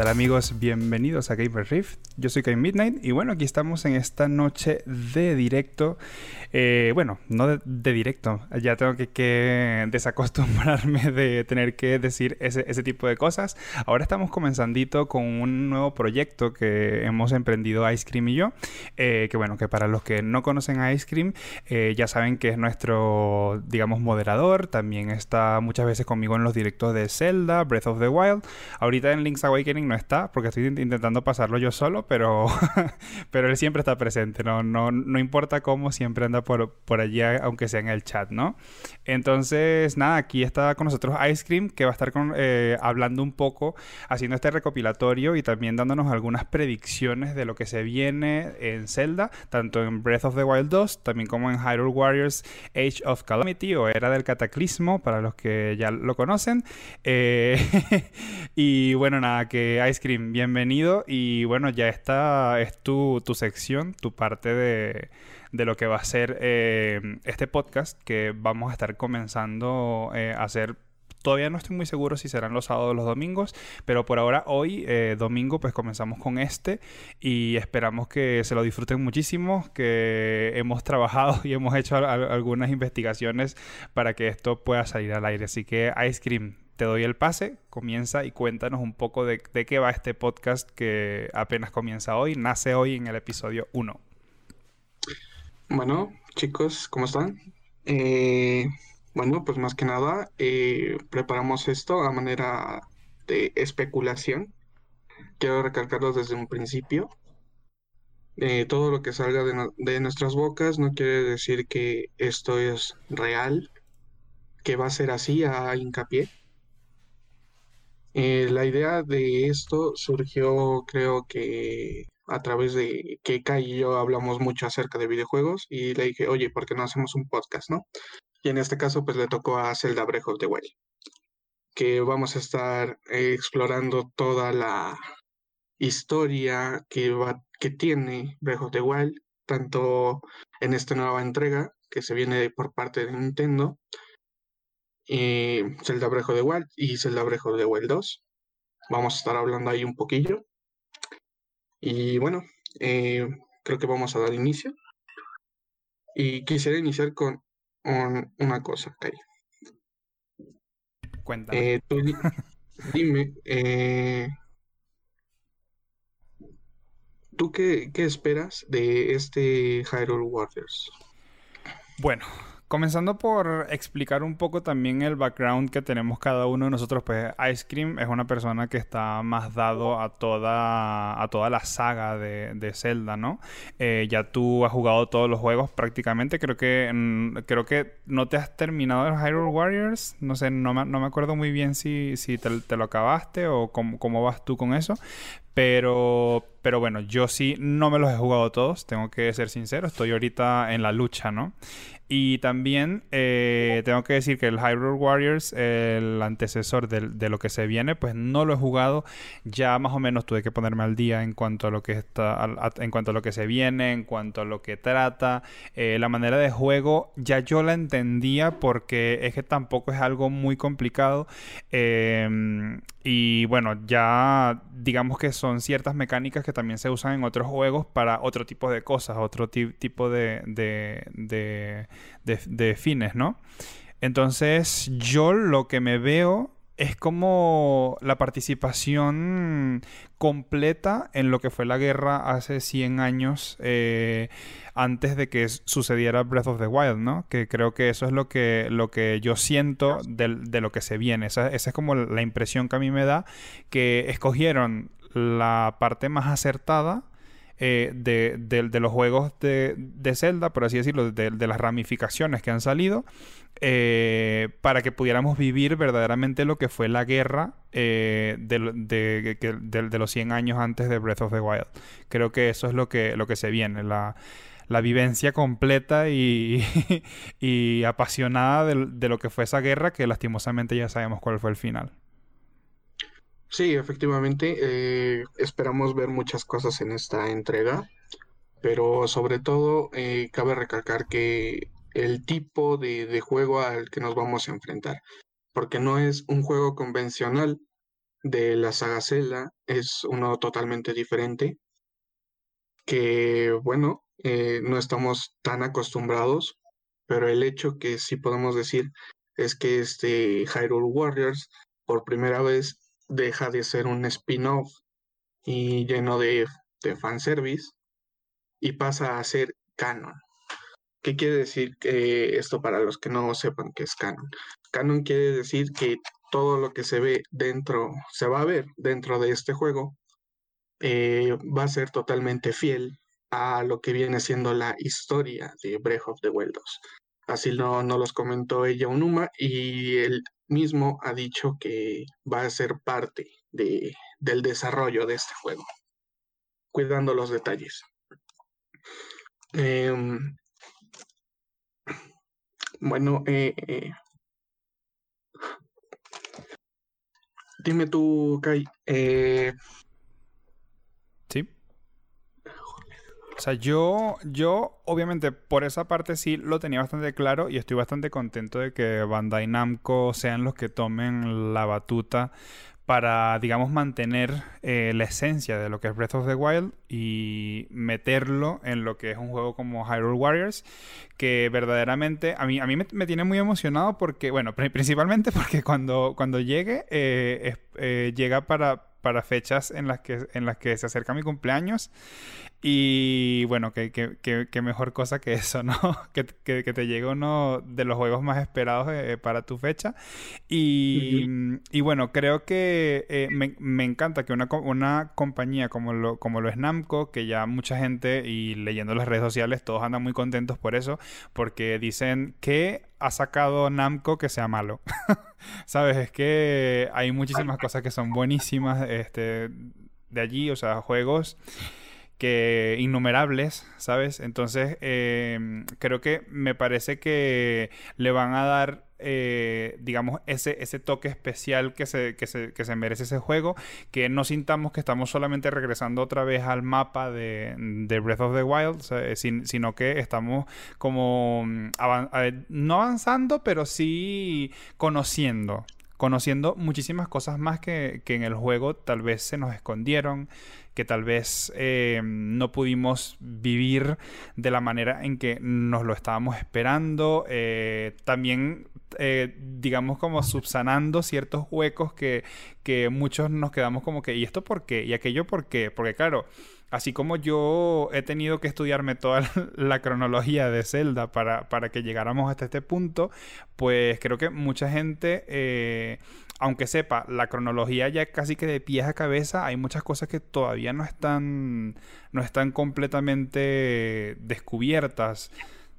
tal amigos? Bienvenidos a Gamer Rift. Yo soy Kai Midnight y bueno, aquí estamos en esta noche de directo. Eh, bueno, no de, directo, ya tengo que, desacostumbrarme de tener que decir ese, tipo de cosas. Ahora estamos comenzandito con un nuevo proyecto que hemos emprendido Ice Cream y yo. Eh, que bueno, que para los que no conocen a Ice Cream, eh, ya saben que es nuestro, digamos, moderador. También está muchas veces conmigo en los directos de Zelda, Breath of the Wild. Ahorita en Link's Awakening no está porque estoy intentando pasarlo yo solo, pero, pero él siempre está presente, ¿no? No, no importa cómo, siempre anda por, por allí, aunque sea en el chat, ¿no? Entonces, nada, aquí está con nosotros Ice Cream, que va a estar con, eh, hablando un poco, haciendo este recopilatorio y también dándonos algunas predicciones de lo que se viene en Zelda, tanto en Breath of the Wild 2, también como en Hyrule Warriors Age of Calamity o Era del Cataclismo, para los que ya lo conocen. Eh, y bueno, nada, que Ice Cream, bienvenido. Y bueno, ya esta es tu, tu sección, tu parte de, de, lo que va a ser eh, este podcast que vamos a estar comenzando eh, a hacer Todavía no estoy muy seguro si serán los sábados o los domingos, pero por ahora hoy, eh, domingo, pues comenzamos con este y esperamos que se lo disfruten muchísimo, que hemos trabajado y hemos hecho algunas investigaciones para que esto pueda salir al aire. Así que Ice Cream, te doy el pase, comienza y cuéntanos un poco de, qué va este podcast que apenas comienza hoy, nace hoy en el episodio 1. Bueno, chicos, ¿cómo están? Eh, bueno, pues más que nada, eh, preparamos esto a manera de especulación. Quiero recalcarlo desde un principio. Eh, todo lo que salga de, de nuestras bocas no quiere decir que esto es real, que va a ser así a hincapié eh, la idea de esto surgió, creo que a través de que Kai y yo hablamos mucho acerca de videojuegos y le dije, oye, ¿por qué no hacemos un podcast, no? Y en este caso, pues le tocó a Zelda Breath of the Wild, que vamos a estar eh, explorando toda la historia que, va, que tiene Breath of the Wild, tanto en esta nueva entrega que se viene por parte de Nintendo, y Zelda of the Wild y Zelda of the Wild 2. Vamos a estar hablando ahí un poquillo. Y bueno, eh, creo que vamos a dar inicio. Y quisiera iniciar con una cosa, Kai. Cuéntame. Eh, dime, eh, ¿tú qué, qué esperas de este Hyrule Warriors? Bueno, Comenzando por explicar un poco también el background que tenemos cada uno de nosotros, pues Ice Cream es una persona que está más dado a toda, a toda la saga de, Zelda, ¿no? Eh, ya tú has jugado todos los juegos prácticamente, creo que, mm, creo que no te has terminado el Hyrule Warriors, no sé, no me, no me acuerdo muy bien si, si te, lo acabaste o cómo, cómo vas tú con eso, pero, pero bueno, yo sí no me los he jugado todos, tengo que ser sincero, estoy ahorita en la lucha, ¿no? Y también eh, tengo que decir que el Hyrule Warriors, el antecesor de, lo que se viene, pues no lo he jugado. Ya más o menos tuve que ponerme al día en cuanto a lo que está, en cuanto a lo que se viene, en cuanto a lo que trata. Eh, la manera de juego ya yo la entendía porque es que tampoco es algo muy complicado. Em, y bueno, ya digamos que son ciertas mecánicas que también se usan en otros juegos para otro tipo de cosas, otro tipo de de, fines, ¿no? Entonces yo lo que me veo es como la participación completa en lo que fue la guerra hace 100 años eh, antes de que sucediera Breath of the Wild, ¿no? Que creo que eso es lo que, lo que yo siento de, lo que se viene. Esa, esa, es como la impresión que a mí me da, que escogieron la parte más acertada eh, de, los juegos de, Zelda, por así decirlo, de, las ramificaciones que han salido, eh, para que pudiéramos vivir verdaderamente lo que fue la guerra eh, de, los 100 años antes de Breath of the Wild. Creo que eso es lo que, lo que se viene, la, vivencia completa y, y apasionada de lo que fue esa guerra, que lastimosamente ya sabemos cuál fue el final. Sí, efectivamente, eh, esperamos ver muchas cosas en esta entrega, pero sobre todo eh, cabe recalcar que el tipo de, juego al que nos vamos a enfrentar, porque no es un juego convencional de la saga Zelda es uno totalmente diferente, que bueno, eh, no estamos tan acostumbrados, pero el hecho que sí podemos decir es que este Hyrule Warriors por primera vez deja de ser un spin-off y lleno de, de fanservice y pasa a ser canon. ¿Qué quiere decir esto para los que no sepan qué es canon? Canon quiere decir que todo lo que se ve dentro, se va a ver dentro de este juego, eh, va a ser totalmente fiel a lo que viene siendo la historia de Breath of the Wild 2. Así no, no los comentó ella Unuma y él mismo ha dicho que va a ser parte de, del desarrollo de este juego, cuidando los detalles. Em, bueno, eh, eh, dime tú, Kai. Eh, sí. O sea, yo, yo, obviamente, por esa parte sí lo tenía bastante claro y estoy bastante contento de que Bandai Namco sean los que tomen la batuta para, digamos, mantener eh, la esencia de lo que es Breath of the Wild y meterlo en lo que es un juego como Hyrule Warriors, que verdaderamente a mí, a mí me, tiene muy emocionado porque, bueno, principalmente porque cuando, cuando llegue, eh, eh, llega para, para fechas en las que, en las que se acerca mi cumpleaños y bueno, qué mejor cosa que eso, ¿no? que, te llegue uno de los juegos más esperados eh, para tu fecha. Y, y bueno, creo que eh, me, me, encanta que una, una compañía como lo, como lo es Namco, que ya mucha gente y leyendo las redes sociales, todos andan muy contentos por eso, porque dicen que ha sacado Namco que sea malo. ¿Sabes? Es que hay muchísimas cosas que son buenísimas este, de allí, o sea, juegos que innumerables, ¿sabes? Entonces, em, creo que me parece que le van a dar, eh, digamos, ese, ese toque especial que se, que, se, que se merece ese juego, que no sintamos que estamos solamente regresando otra vez al mapa de, de Breath of the Wild, sino que estamos como, mm, no avanzando, pero sí conociendo conociendo muchísimas cosas más que, que, en el juego tal vez se nos escondieron, que tal vez eh, no pudimos vivir de la manera en que nos lo estábamos esperando. Eh, también, eh, digamos, como subsanando ciertos huecos que, que muchos nos quedamos como que, ¿y esto por qué? ¿Y aquello por qué? Porque claro, así como yo he tenido que estudiarme toda la cronología de Zelda para, para que llegáramos hasta este punto, pues creo que mucha gente aunque sepa la cronología ya casi que de pies a cabeza, hay muchas cosas que todavía no están, no están completamente descubiertas.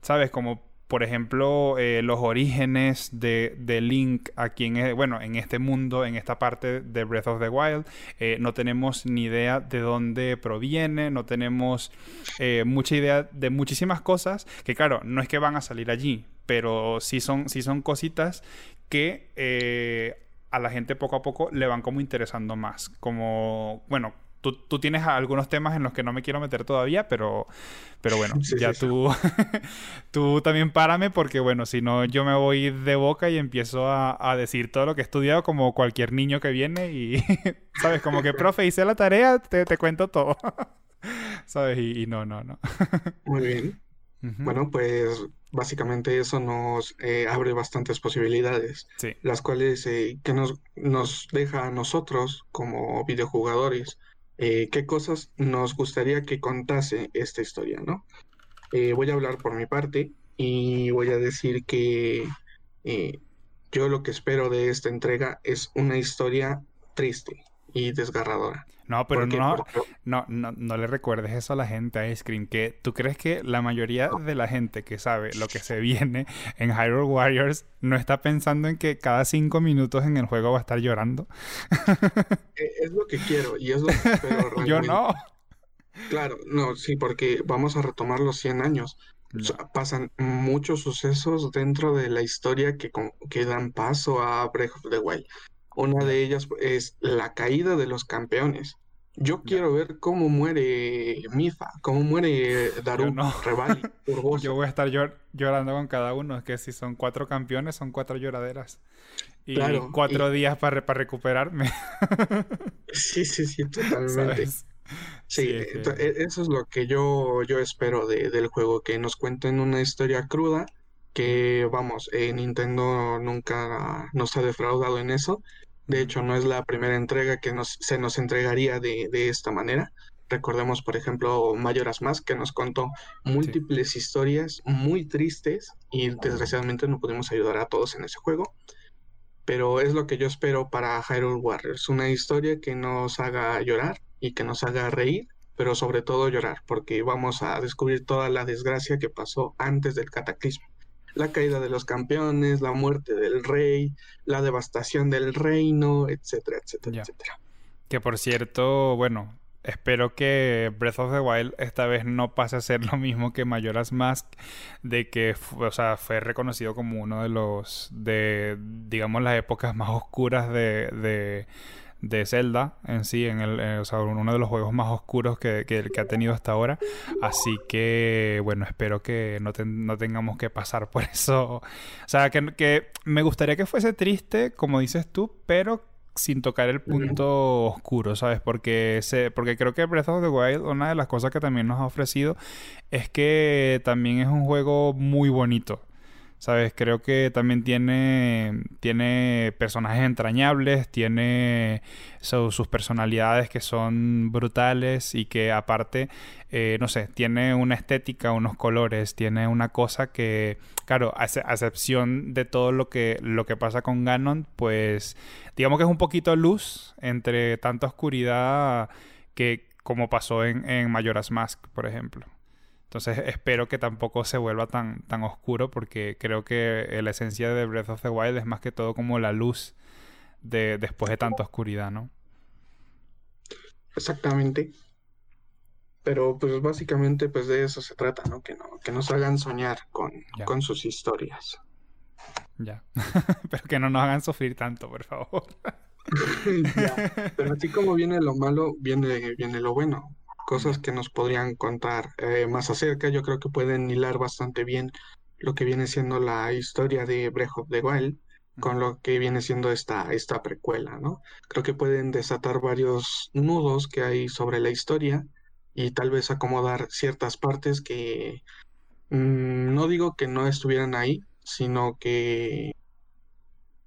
¿Sabes? Como por ejemplo, eh, los orígenes de, Link aquí en, bueno, en este mundo, en esta parte de Breath of the Wild. Eh, no tenemos ni idea de dónde proviene, no tenemos eh, mucha idea de muchísimas cosas que, claro, no es que van a salir allí, pero sí son, sí son cositas que a la gente poco a poco le van como interesando más. Como, bueno, tú, tú tienes algunos temas en los que no me quiero meter todavía, pero, pero bueno, ya tú, tú también párame porque, bueno, si no, yo me voy de boca y empiezo a, decir todo lo que he estudiado como cualquier niño que viene y, ¿sabes? Como que, profe, hice la tarea, te, te cuento todo. ¿Sabes? Y, y no, no, no. Muy bien. Bueno, pues básicamente eso nos eh, abre bastantes posibilidades, las cuales eh, que nos, nos deja a nosotros como videojugadores eh, qué cosas nos gustaría que contase esta historia, ¿no? voy a hablar por mi parte y voy a decir que yo lo que espero de esta entrega es una historia triste y desgarradora. No, pero no, no, no, no, le recuerdes eso a la gente a Ice Cream, que tú crees que la mayoría de la gente que sabe lo que se viene en Hyrule Warriors no está pensando en que cada cinco minutos en el juego va a estar llorando. Eh, es lo que quiero y es lo que espero Yo no. Claro, no, sí, porque vamos a retomar los 100 años. pasan muchos sucesos dentro de la historia que, que dan paso a Breath of the Wild. Una de ellas es la caída de los campeones. Yo quiero ver cómo muere Mifa, cómo muere Daru, no. Revali, Yo voy a estar llorando con cada uno. Es que si son cuatro campeones, son cuatro lloraderas. Y cuatro días para, para recuperarme. sí, sí, sí, totalmente. Sí, e, eso es lo que yo, yo espero del juego, que nos cuenten una historia cruda, que vamos, eh, Nintendo nunca nos ha defraudado en eso. De hecho, no es la primera entrega que nos, se nos entregaría de, esta manera. Recordemos, por ejemplo, Mayoras Más, que nos contó múltiples historias muy tristes y desgraciadamente no pudimos ayudar a todos en ese juego. Pero es lo que yo espero para Hyrule Warriors, una historia que nos haga llorar y que nos haga reír, pero sobre todo llorar, porque vamos a descubrir toda la desgracia que pasó antes del cataclismo la caída de los campeones, la muerte del rey, la devastación del reino, etcétera, etcétera, etcétera. Que por cierto, bueno, espero que Breath of the Wild esta vez no pase a ser lo mismo que Majora's Mask, de que o sea, fue reconocido como uno de los, de, digamos, las épocas más oscuras de de Zelda en sí, en el, eh, o sea, uno de los juegos más oscuros que, que, ha tenido hasta ahora. Así que, bueno, espero que no, no tengamos que pasar por eso. O sea, que, que, me gustaría que fuese triste, como dices tú, pero sin tocar el punto oscuro, ¿sabes? Porque, se, porque creo que Breath of the Wild, una de las cosas que también nos ha ofrecido es que también es un juego muy bonito. ¿Sabes? Creo que también tiene, tiene personajes entrañables, tiene sus personalidades que son brutales y que aparte, eh, no sé, tiene una estética, unos colores, tiene una cosa que, claro, a, excepción de todo lo que, lo que pasa con Ganon, pues digamos que es un poquito luz entre tanta oscuridad que como pasó en, en Majora's Mask, por ejemplo. Entonces espero que tampoco se vuelva tan, tan oscuro porque creo que la esencia de Breath of the Wild es más que todo como la luz de después de tanta oscuridad, ¿no? Exactamente. Pero pues básicamente pues de eso se trata, ¿no? Que, no, que nos hagan soñar con, con sus historias. Ya. Pero que no nos hagan sufrir tanto, por favor. ya. Pero así como viene lo malo, viene, viene lo bueno cosas que nos podrían contar eh, más acerca. Yo creo que pueden hilar bastante bien lo que viene siendo la historia de Breath of the Wild con lo que viene siendo esta, esta precuela, ¿no? Creo que pueden desatar varios nudos que hay sobre la historia y tal vez acomodar ciertas partes que mm, no digo que no estuvieran ahí, sino que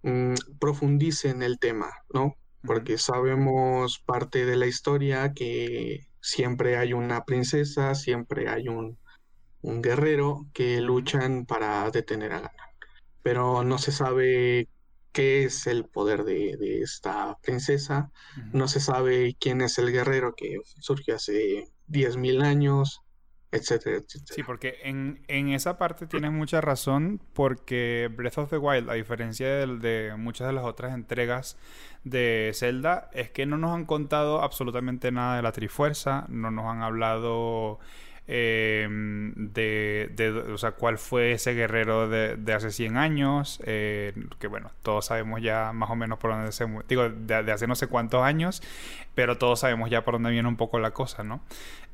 mm, profundicen el tema, ¿no? Porque sabemos parte de la historia que siempre hay una princesa, siempre hay un, guerrero que luchan para detener a Ganon. Pero no se sabe qué es el poder de, esta princesa, no se sabe quién es el guerrero que surgió hace 10.000 años, etcétera, etcétera. Sí, porque en, esa parte tienes mucha razón, porque Breath of the Wild, a diferencia de, muchas de las otras entregas de Zelda, es que no nos han contado absolutamente nada de la Trifuerza, no nos han hablado eh, de, de, o sea, cuál fue ese guerrero de, de hace 100 años, eh, que bueno, todos sabemos ya más o menos por dónde se... Digo, de, hace no sé cuántos años, pero todos sabemos ya por dónde viene un poco la cosa, ¿no?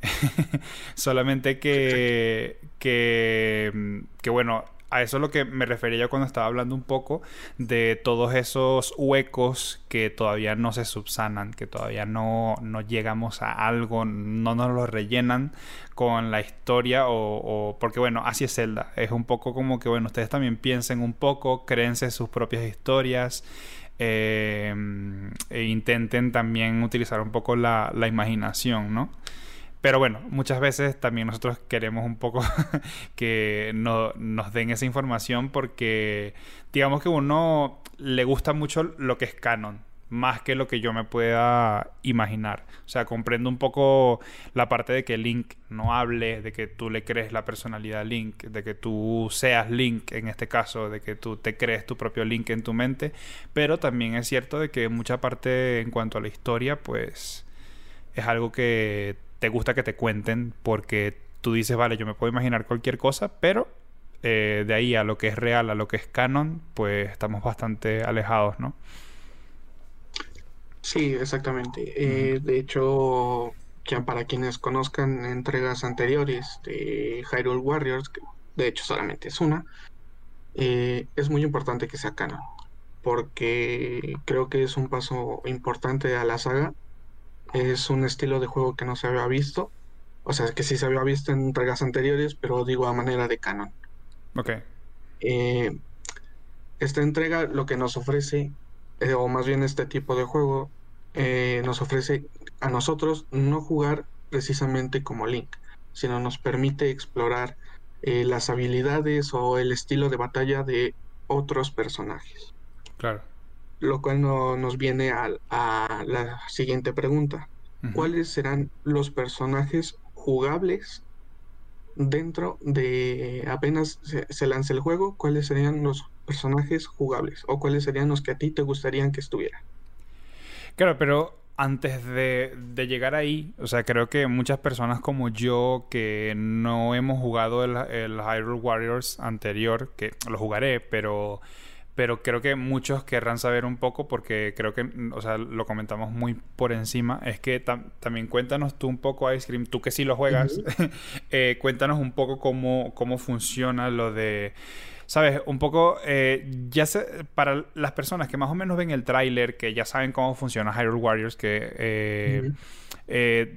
Solamente que, que, que bueno, a eso es lo que me refería cuando estaba hablando un poco de todos esos huecos que todavía no se subsanan, que todavía no, no llegamos a algo, no nos lo rellenan con la historia o, porque bueno, así es Zelda. Es un poco como que bueno, ustedes también piensen un poco, créense sus propias historias. Eh, e intenten también utilizar un poco la, la imaginación, ¿no? Pero bueno, muchas veces también nosotros queremos un poco que no, nos den esa información porque digamos que uno le gusta mucho lo que es canon, más que lo que yo me pueda imaginar. O sea, comprendo un poco la parte de que Link no hable, de que tú le crees la personalidad a Link, de que tú seas Link en este caso, de que tú te crees tu propio Link en tu mente, pero también es cierto de que mucha parte en cuanto a la historia, pues es algo que te gusta que te cuenten porque tú dices, vale, yo me puedo imaginar cualquier cosa, pero eh, de ahí a lo que es real, a lo que es canon, pues estamos bastante alejados, ¿no? Sí, exactamente. Eh, de hecho, ya para quienes conozcan entregas anteriores de Hyrule Warriors, que de hecho solamente es una, eh, es muy importante que sea canon, porque creo que es un paso importante a la saga. Es un estilo de juego que no se había visto, o sea, que sí se había visto en entregas anteriores, pero digo a manera de canon. Ok. Eh, esta entrega lo que nos ofrece, eh, o más bien este tipo de juego, nos ofrece a nosotros no jugar precisamente como Link, sino nos permite explorar eh, las habilidades o el estilo de batalla de otros personajes. Claro. Lo cual no, nos viene a, a, la siguiente pregunta. ¿Cuáles serán los personajes jugables dentro de apenas se, se, lance el juego? ¿Cuáles serían los personajes jugables? ¿O cuáles serían los que a ti te gustarían que estuvieran? Claro, pero antes de, llegar ahí, o sea, creo que muchas personas como yo que no hemos jugado el, el Hyrule Warriors anterior, que lo jugaré, pero pero creo que muchos querrán saber un poco porque creo que, o sea, lo comentamos muy por encima, es que también cuéntanos tú un poco, Ice Cream, tú que sí lo juegas, eh, cuéntanos un poco cómo, cómo funciona lo de sabes, un poco, eh, ya para las personas que más o menos ven el tráiler, que ya saben cómo funciona Hyrule Warriors, que eh, eh,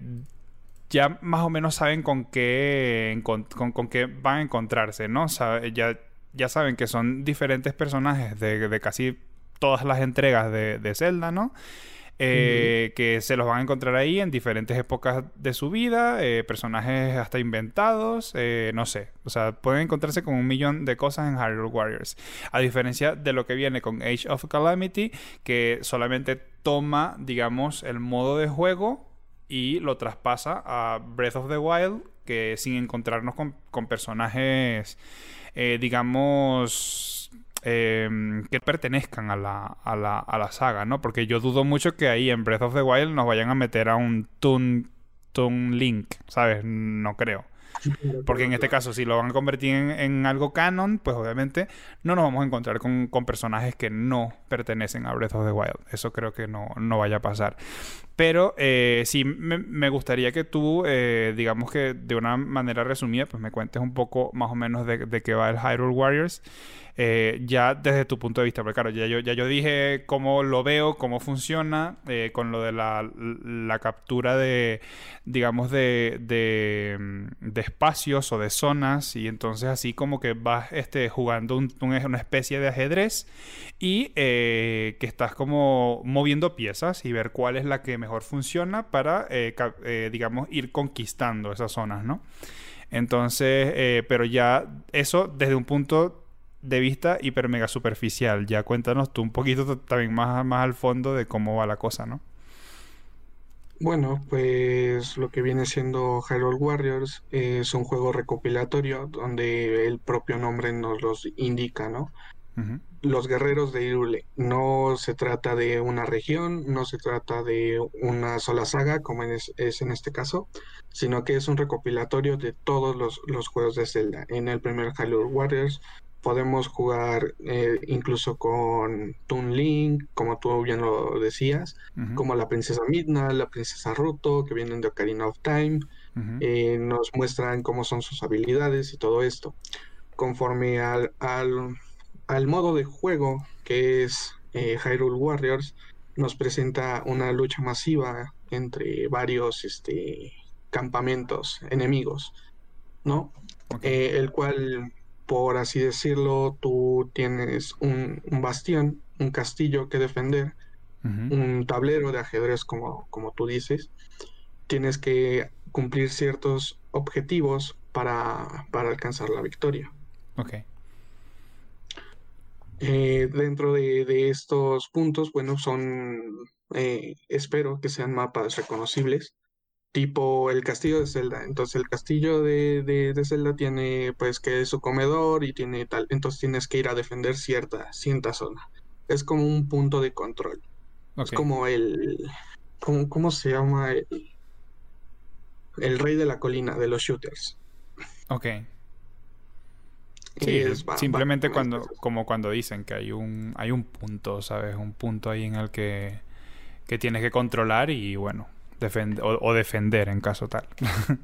ya más o menos saben con qué, con, con, qué van a encontrarse, ¿no? ya, ya saben que son diferentes personajes de, de casi todas las entregas de, de Zelda, ¿no? Eh, que se los van a encontrar ahí en diferentes épocas de su vida, eh, personajes hasta inventados, eh, no sé, o sea, pueden encontrarse con un millón de cosas en Hyrule Warriors, a diferencia de lo que viene con Age of Calamity, que solamente toma, digamos, el modo de juego y lo traspasa a Breath of the Wild, que sin encontrarnos con, con personajes, digamos, Em, que pertenezcan a la, a, la, a la saga, ¿no? Porque yo dudo mucho que ahí en Breath of the Wild nos vayan a meter a un Toon, Toon Link, ¿sabes? No creo. Porque en este caso, si lo van a convertir en, algo canon, pues obviamente no nos vamos a encontrar con, personajes que no pertenecen a Breath of the Wild. Eso creo que no, no vaya a pasar. Pero eh, sí me, gustaría que tú, eh, digamos que de una manera resumida, pues me cuentes un poco más o menos de, qué va el Hyrule Warriors. Eh, ya desde tu punto de vista, porque claro, ya yo, ya yo dije cómo lo veo, cómo funciona, con lo de la, captura de, digamos, de, de, espacios o de zonas, y entonces así como que vas este, jugando un, una especie de ajedrez y que estás como moviendo piezas y ver cuál es la que mejor funciona para, digamos, ir conquistando esas zonas, ¿no? Entonces, pero ya eso desde un punto de vista hiper mega superficial. Ya cuéntanos tú un poquito también más, más al fondo de cómo va la cosa, ¿no? Bueno, pues lo que viene siendo Hyrule Warriors es un juego recopilatorio donde el propio nombre nos los indica, ¿no? Los guerreros de Hyrule. No se trata de una región, no se trata de una sola saga, como es, en este caso, sino que es un recopilatorio de todos los, los juegos de Zelda. En el primer Hyrule Warriors podemos jugar eh, incluso con Toon Link, como tú bien lo decías, como la princesa Midna, la princesa Ruto, que vienen de Ocarina of Time, eh, nos muestran cómo son sus habilidades y todo esto. Conforme al, al, modo de juego que es eh, Hyrule Warriors, nos presenta una lucha masiva entre varios este, campamentos enemigos, ¿no? el cual por así decirlo, tú tienes un, bastión, un castillo que defender, un tablero de ajedrez, como, como tú dices. Tienes que cumplir ciertos objetivos para, alcanzar la victoria. Ok. Eh, dentro de, estos puntos, bueno, son, eh, espero que sean mapas reconocibles tipo el castillo de Zelda. Entonces el castillo de, de, Zelda tiene pues que su comedor y tiene tal, entonces tienes que ir a defender cierta, cierta zona. Es como un punto de control. Es como el, ¿cómo, se llama? El, el, rey de la colina de los shooters. Ok. Sí, simplemente cuando, como cuando dicen que hay un, hay un punto, ¿sabes? Un punto ahí en el que que tienes que controlar y bueno, o, defender en caso tal.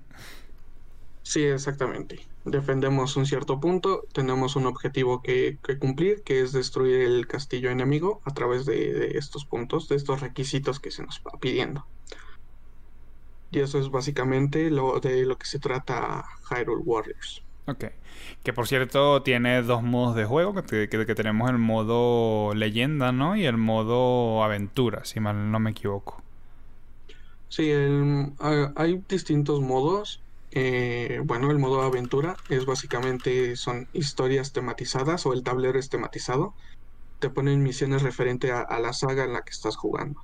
sí, exactamente. Defendemos un cierto punto, tenemos un objetivo que, cumplir, que es destruir el castillo enemigo a través de, estos puntos, de estos requisitos que se nos va pidiendo. Y eso es básicamente lo de lo que se trata Hyrule Warriors. Ok. Que por cierto tiene dos modos de juego, que, que, tenemos el modo leyenda, ¿no? Y el modo aventura, si mal no me equivoco. Sí, hay distintos modos. Eh, bueno, el modo aventura es básicamente son historias tematizadas o el tablero es tematizado. Te ponen misiones referente a, la saga en la que estás jugando.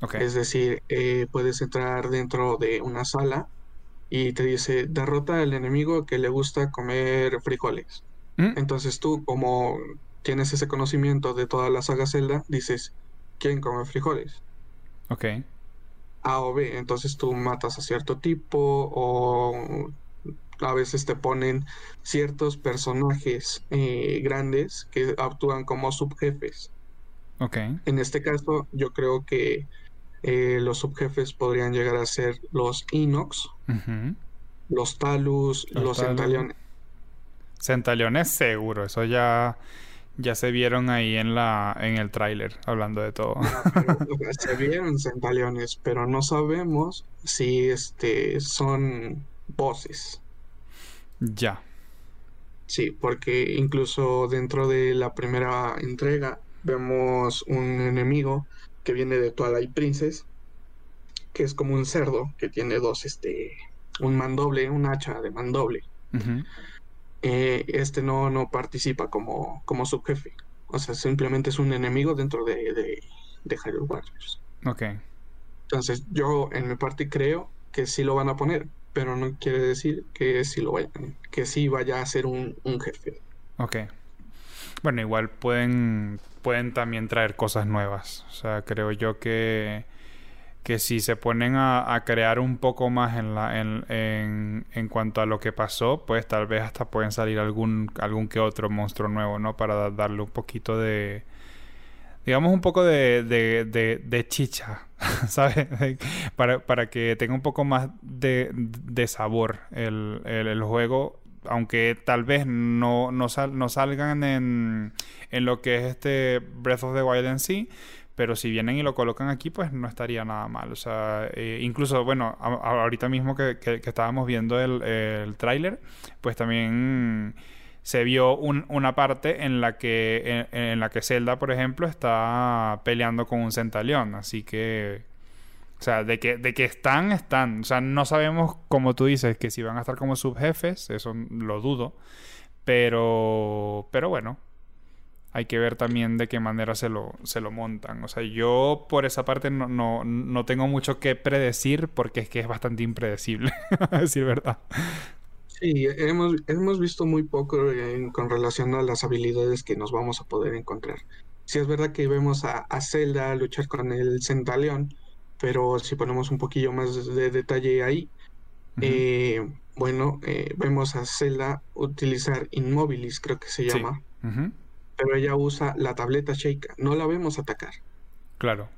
Okay. Es decir, eh, puedes entrar dentro de una sala y te dice derrota al enemigo que le gusta comer frijoles. ¿Mm? Entonces tú, como tienes ese conocimiento de toda la saga Zelda, dices ¿quién come frijoles? Ok. A o B. Entonces tú matas a cierto tipo o a veces te ponen ciertos personajes eh, grandes que actúan como subjefes. Ok. En este caso, yo creo que eh, los subjefes podrían llegar a ser los Inox, los Talus, los, Centaliones. Centaliones seguro, eso ya, ya se vieron ahí en la en el tráiler, hablando de todo. se vieron Centaliones, pero no sabemos si este son voces. Ya. Sí, porque incluso dentro de la primera entrega vemos un enemigo que viene de Twilight Princess, que es como un cerdo que tiene dos, este, un mandoble, un hacha de mandoble. Eh, este no, no participa como, como subjefe. O sea, simplemente es un enemigo dentro de, de, de Hyrule Warriors. Ok. Entonces, yo en mi parte creo que sí lo van a poner, pero no quiere decir que sí lo vayan, que sí vaya a ser un, un jefe. Ok. Bueno, igual pueden, pueden también traer cosas nuevas. O sea, creo yo que, que si se ponen a, crear un poco más en, la, en, en, cuanto a lo que pasó, pues tal vez hasta pueden salir algún, algún que otro monstruo nuevo, ¿no? Para darle un poquito de... Digamos un poco de, de, de, chicha, ¿sabes? para, para que tenga un poco más de, sabor el, el juego aunque tal vez no, no, salgan en, en, lo que es este Breath of the Wild en sí, pero si vienen y lo colocan aquí, pues no estaría nada mal. O sea, eh, incluso, bueno, ahorita mismo que, que, estábamos viendo el, el tráiler, pues también se vio una parte en la que en, en, la que Zelda, por ejemplo, está peleando con un centaleón, así que o sea, de que, de que están, están. O sea, no sabemos, como tú dices, que si van a estar como subjefes, eso lo dudo. Pero, pero bueno, hay que ver también de qué manera se lo, se lo montan. O sea, yo por esa parte no, no, no tengo mucho que predecir porque es que es bastante impredecible, a decir verdad. Sí, hemos, hemos visto muy poco con relación a las habilidades que nos vamos a poder encontrar. Si es verdad que vemos a, a Zelda luchar con el Centaleón, pero si ponemos un poquillo más de detalle ahí, eh, bueno, eh, vemos a Zelda utilizar Inmobilis, creo que se llama, pero ella usa la tableta Sheikah, no la vemos atacar. Claro.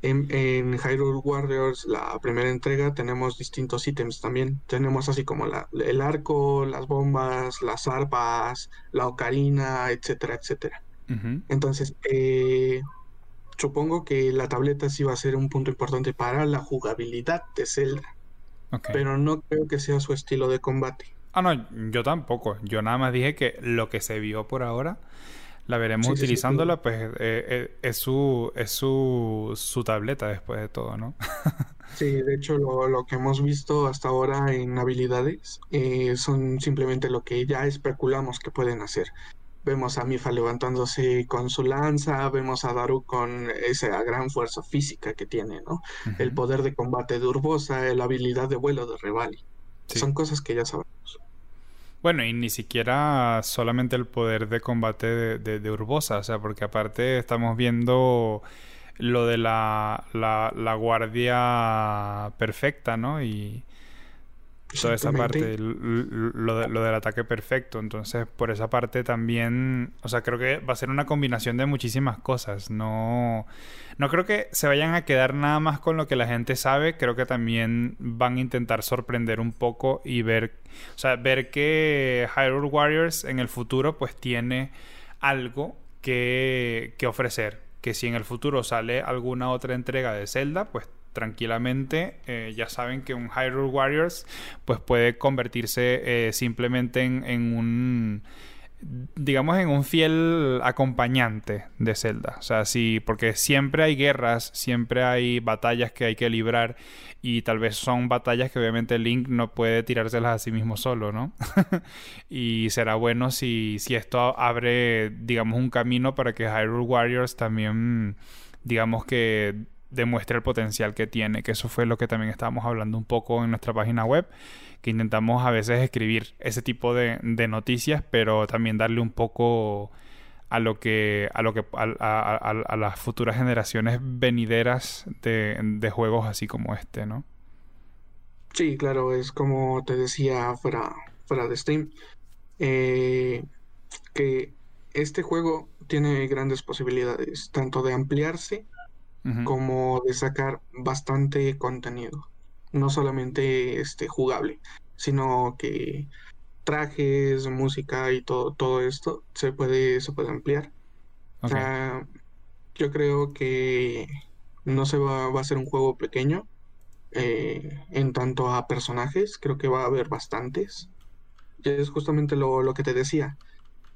En, en, Hyrule Warriors, la primera entrega, tenemos distintos ítems también. Tenemos así como la, el arco, las bombas, las arpas, la ocarina, etcétera, etcétera. Entonces, eh, supongo que la tableta sí va a ser un punto importante para la jugabilidad de Zelda. Pero no creo que sea su estilo de combate. Ah, no, yo tampoco. Yo nada más dije que lo que se vio por ahora, la veremos utilizándola, pues eh, eh, es, su, es su, su tableta después de todo, ¿no? sí, de hecho lo, que hemos visto hasta ahora en habilidades eh, son simplemente lo que ya especulamos que pueden hacer. Vemos a Mifa levantándose con su lanza, vemos a Daru con esa gran fuerza física que tiene, ¿no? El poder de combate de Urbosa, la habilidad de vuelo de Revali. Son cosas que ya sabemos. Bueno, y ni siquiera solamente el poder de combate de, de, Urbosa, o sea, porque aparte estamos viendo lo de la, la, la guardia perfecta, ¿no? Y, toda esa parte, lo, del ataque perfecto. Entonces, por esa parte también, o sea, creo que va a ser una combinación de muchísimas cosas. No, no creo que se vayan a quedar nada más con lo que la gente sabe. Creo que también van a intentar sorprender un poco y ver, o sea, ver que Hyrule Warriors en el futuro pues tiene algo que, que ofrecer. Que si en el futuro sale alguna otra entrega de Zelda, pues tranquilamente. Eh, ya saben que un Hyrule Warriors pues puede convertirse eh, simplemente en, un digamos en un fiel acompañante de Zelda. O sea, sí, porque siempre hay guerras, siempre hay batallas que hay que librar y tal vez son batallas que obviamente Link no puede tirárselas a sí mismo solo, ¿no? y será bueno si, si esto abre, digamos, un camino para que Hyrule Warriors también, digamos que demuestre el potencial que tiene, que eso fue lo que también estábamos hablando un poco en nuestra página web, que intentamos a veces escribir ese tipo de, noticias, pero también darle un poco a lo que a lo que a, las futuras generaciones venideras de, juegos así como este, ¿no? Sí, claro, es como te decía fuera, fuera de Steam, eh, que este juego tiene grandes posibilidades, tanto de ampliarse como de sacar bastante contenido. No solamente este jugable, sino que trajes, música y todo, todo esto se puede, se puede ampliar. yo creo que no se va, va, a ser un juego pequeño. Eh, en tanto a personajes, creo que va a haber bastantes. Y es justamente lo, lo que te decía.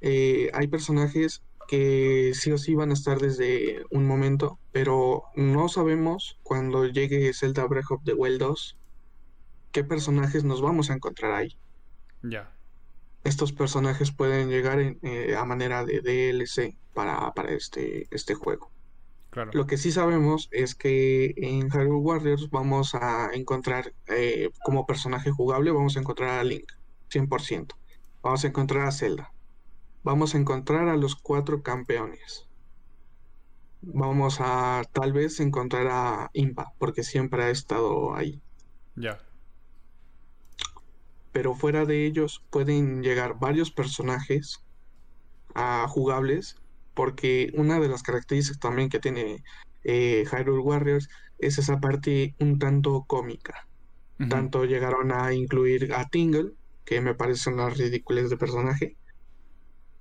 Eh, hay personajes que sí o sí van a estar desde un momento, pero no sabemos cuando llegue Zelda Breath of the Wild 2 qué personajes nos vamos a encontrar ahí. Ya. Estos personajes pueden llegar eh, a manera de DLC para, para este, este juego. Claro. Lo que sí sabemos es que en Hyrule Warriors vamos a encontrar eh, como personaje jugable, vamos a encontrar a Link, 100%. Vamos a encontrar a Zelda, vamos a encontrar a los cuatro campeones. Vamos a tal vez encontrar a Impa, porque siempre ha estado ahí. Ya. Pero fuera de ellos pueden llegar varios personajes a jugables, porque una de las características también que tiene eh, Hyrule Warriors es esa parte un tanto cómica. Tanto llegaron a incluir a Tingle, que me parece una ridículas de personaje,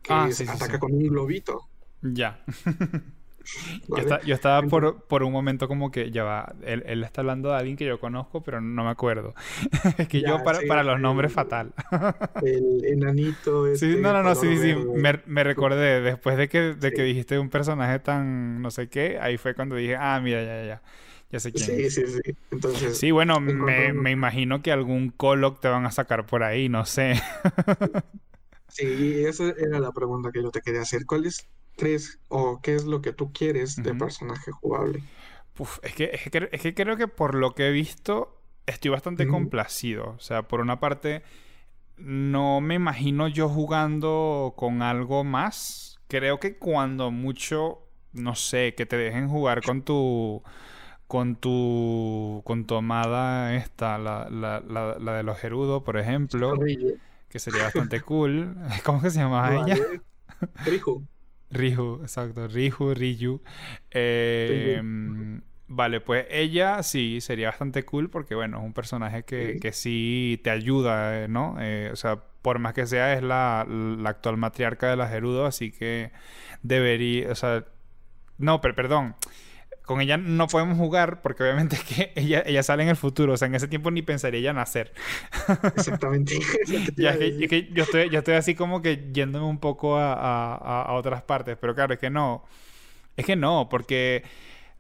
que ah, ataca con un globito. Ya. yo, estaba por, por, un momento como que ya va, él, él, está hablando de alguien que yo conozco, pero no me acuerdo. es que yo para, para los nombres fatal. el enanito. Este sí, no, no, no, sí, sí, me, me, recordé. Después de que, de que dijiste un personaje tan no sé qué, ahí fue cuando dije, ah, mira, ya, ya. Ya sé quién. Sí, sí, sí. Entonces. Sí, bueno, me, me imagino que algún Coloc te van a sacar por ahí, no sé. Sí, esa era la pregunta que yo te quería hacer. ¿Cuál es, crees o qué es lo que tú quieres de personaje jugable? es, que, es, que, creo que por lo que he visto estoy bastante complacido. O sea, por una parte, no me imagino yo jugando con algo más. Creo que cuando mucho, no sé, que te dejen jugar con tu con tu con tu amada esta, la, la, la, de los Gerudo, por ejemplo que sería bastante cool. ¿Cómo que se llamaba ella? Riju. Riju, exacto. Riju, Riju. Em, vale, pues ella sí sería bastante cool porque, bueno, es un personaje que sí, que sí te ayuda, ¿no? Eh, o sea, por más que sea, es la, la actual matriarca de la Gerudo, así que debería, o sea, no, pero perdón con ella no podemos jugar porque obviamente es que ella, ella sale en el futuro. O sea, en ese tiempo ni pensaría ella nacer. Exactamente. ya, es que, yo, estoy, yo estoy así como que yéndome un poco a, a, a, otras partes. Pero claro, es que no. Es que no, porque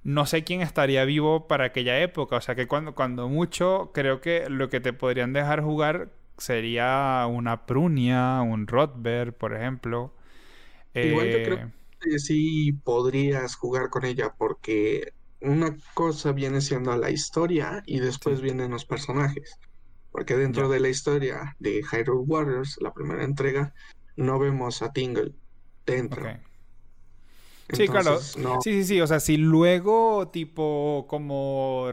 no sé quién estaría vivo para aquella época. O sea, que cuando, cuando mucho, creo que lo que te podrían dejar jugar sería una Prunia, un Rotberg, por ejemplo. Igual yo creo sí podrías jugar con ella porque una cosa viene siendo la historia y después vienen los personajes. Porque dentro de la historia de Hyrule Warriors, la primera entrega, no vemos a Tingle dentro. sí, claro. Sí, sí, sí. O sea, si luego, tipo, como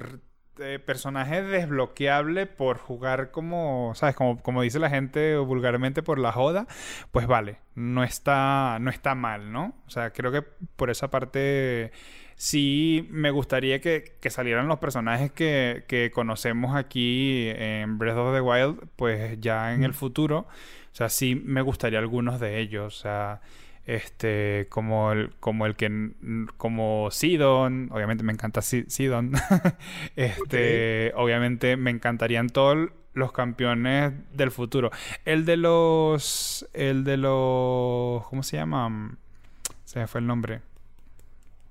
eh, personaje desbloqueable por jugar como, ¿sabes? Como, como dice la gente vulgarmente por la joda, pues vale, no está, no está mal, ¿no? O sea, creo que por esa parte sí me gustaría que, salieran los personajes que, que, conocemos aquí en Breath of the Wild, pues ya en el futuro. O sea, sí me gustaría algunos de ellos. O sea, este como el como el que como Sidon obviamente me encanta Sidon. Este obviamente me encantarían todos los campeones del futuro. El de los el de los cómo se llama se me fue el nombre.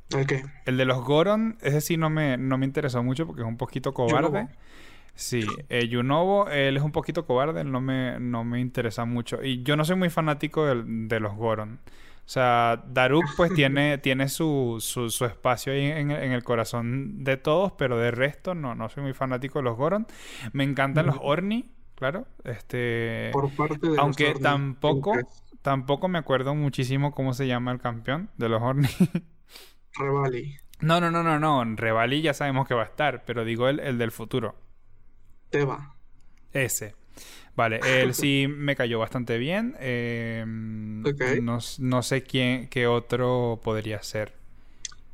¿El El de los Goron, ese sí no me, no me interesó mucho porque es un poquito cobarde. Sí, eh, Yunobo, él es un poquito cobarde, no me, no me interesa mucho. Y yo no soy muy fanático de, los Goron. O sea, Daruk pues tiene, tiene su, su, espacio ahí en, el corazón de todos, pero de resto no, no soy muy fanático de los Goron. Me encantan los Orni, claro. Este, Por parte de aunque tampoco, tampoco me acuerdo muchísimo cómo se llama el campeón de los Orni. Revali. No, no, no, no, no. Revali ya sabemos que va a estar, pero digo el, el del futuro. Teba. Ese. Vale, él sí me cayó bastante bien. Em, no, sé quién, qué otro podría ser.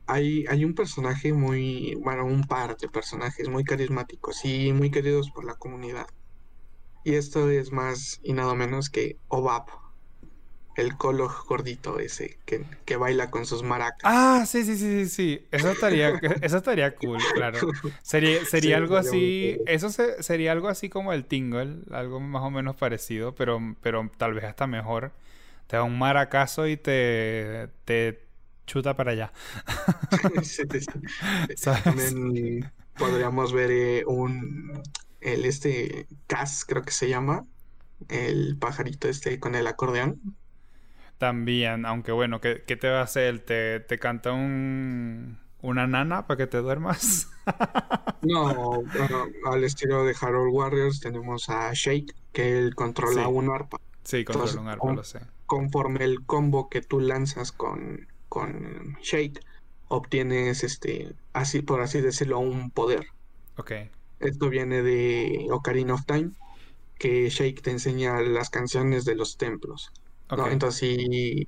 Hay, hay un personaje muy, bueno, un par de personajes muy carismáticos y muy queridos por la comunidad. Y esto es más y nada menos que Obap el colo gordito ese que, baila con sus maracas. Ah, sí, sí, sí, sí, sí. Eso estaría, eso estaría cool, claro. Sería, sería algo así. Eso sería algo así como el tingle, algo más o menos parecido, pero, pero tal vez hasta mejor. Te da un maracazo y te, te chuta para allá. sí, sí. También podríamos ver eh, un el este Cas, creo que se llama. El pajarito este con el acordeón. También, aunque bueno, ¿qué, te va a hacer? ¿Te, te canta un, una nana para que te duermas? no, al estilo de Harold Warriors tenemos a Shake, que él controla un arpa. Sí, controla un arpa, lo sé. Conforme el combo que tú lanzas con, con Shake, obtienes este, así por así decirlo, un poder. Ok. Esto viene de Ocarina of Time, que Shake te enseña las canciones de los templos. Entonces, si,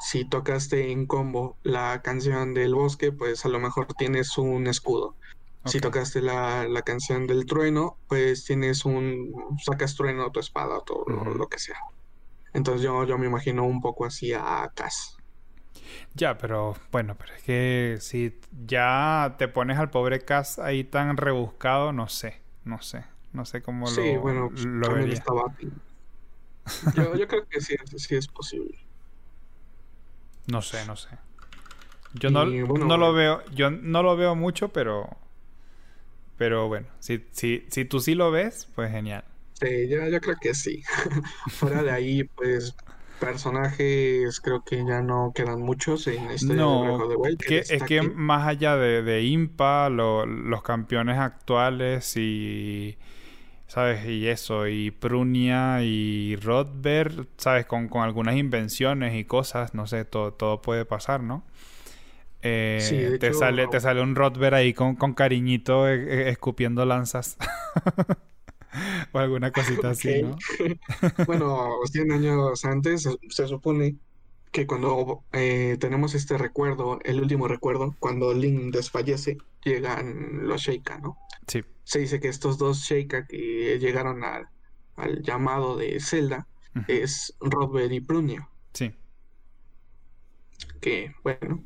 si tocaste en combo la canción del bosque, pues a lo mejor tienes un escudo. Si tocaste la, canción del trueno, pues tienes un. sacas trueno, tu espada, todo lo, que sea. Entonces yo, yo me imagino un poco así a Cass. Ya, pero bueno, pero es que si ya te pones al pobre Cass ahí tan rebuscado, no sé, no sé, no sé cómo lo, sí, bueno, lo vería. Estaba yo, yo creo que sí, sí es posible. No sé, no sé. Yo no, no lo veo, yo no lo veo mucho, pero pero bueno, si, si, si tú sí lo ves, pues genial. Sí, yo, yo creo que sí. Fuera de ahí, pues personajes creo que ya no quedan muchos en este no, de que, es que más allá de, de Impa, los campeones actuales y ¿sabes? Y eso, y Prunia y Rodberg, ¿sabes? Con, algunas invenciones y cosas, no sé, todo, todo puede pasar, ¿no? Eh, te, sale, te sale un Rodberg ahí con, cariñito eh, eh, escupiendo lanzas. o alguna cosita así, ¿no? bueno, 100 años antes se, supone que cuando tenemos este recuerdo, el último recuerdo, cuando Link desfallece, llegan los Sheikah, ¿no? Sí se dice que estos dos Sheikah que llegaron al, llamado de Zelda es Robert y Prunio. Sí. Que, bueno,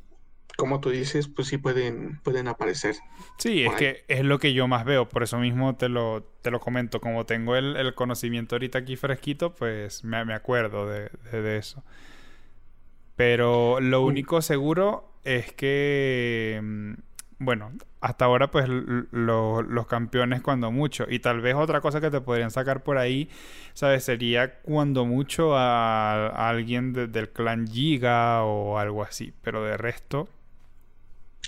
como tú dices, pues sí pueden, pueden aparecer. Sí, es que es lo que yo más veo, por eso mismo te lo, te lo comento. Como tengo el, conocimiento ahorita aquí fresquito, pues me, acuerdo de, eso. Pero lo único seguro es que mm, bueno, hasta ahora pues los campeones cuando mucho. Y tal vez otra cosa que te podrían sacar por ahí, ¿sabes? Sería cuando mucho a, alguien del clan Giga o algo así. Pero de resto...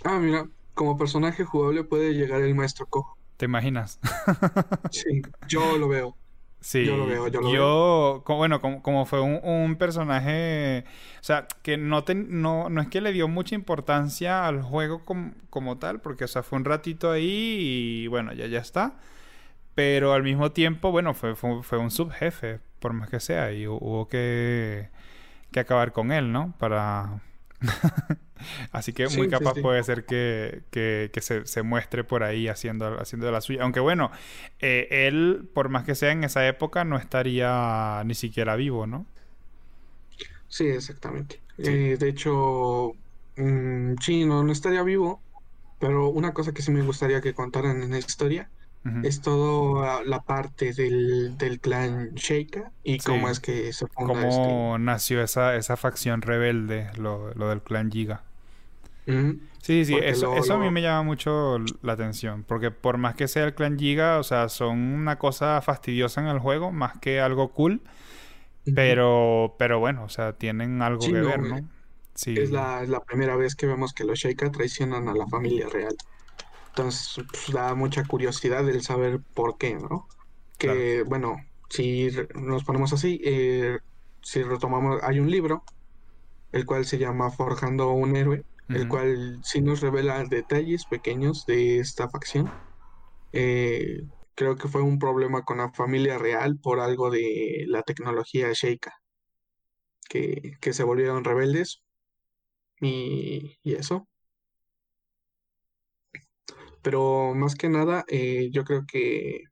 Ah, mira, como personaje jugable puede llegar el maestro Cojo. ¿Te imaginas? sí, yo lo veo. Sí, yo lo veo, yo lo veo. Como, bueno, como, fue un, personaje, o sea, que no, no, no es que le dio mucha importancia al juego como, tal, porque, o sea, fue un ratito ahí y bueno, ya, ya está. Pero al mismo tiempo, bueno, fue, fue, un subjefe, por más que sea, y hubo que, que acabar con él, ¿no? Para... Así que muy capaz puede ser que, se, muestre por ahí haciendo, haciendo la suya. Aunque bueno, eh, él, por más que sea en esa época, no estaría ni siquiera vivo, ¿no? Sí, exactamente. Eh, de hecho, mm, sí, no, no estaría vivo. Pero una cosa que sí me gustaría que contaran en la historia es toda la parte del, clan Sheikah y cómo es que se funda Cómo este nació esa, esa facción rebelde, lo, lo del clan Giga. Sí, sí, eso, eso a mí me llama mucho la atención, porque por más que sea el clan Giga, o sea, son una cosa fastidiosa en el juego, más que algo cool, pero, pero bueno, o sea, tienen algo que ver, ¿no? Sí. Es la, la, primera vez que vemos que los Sheikah traicionan a la familia real. Entonces, pues, da mucha curiosidad el saber por qué, ¿no? Que, bueno, si nos ponemos así, eh, si retomamos, hay un libro, el cual se llama Forjando un héroe, el cual sí nos revela detalles pequeños de esta facción. Eh, creo que fue un problema con la familia real por algo de la tecnología Sheikah, que, que se volvieron rebeldes y, eso. Pero más que nada, eh, yo creo que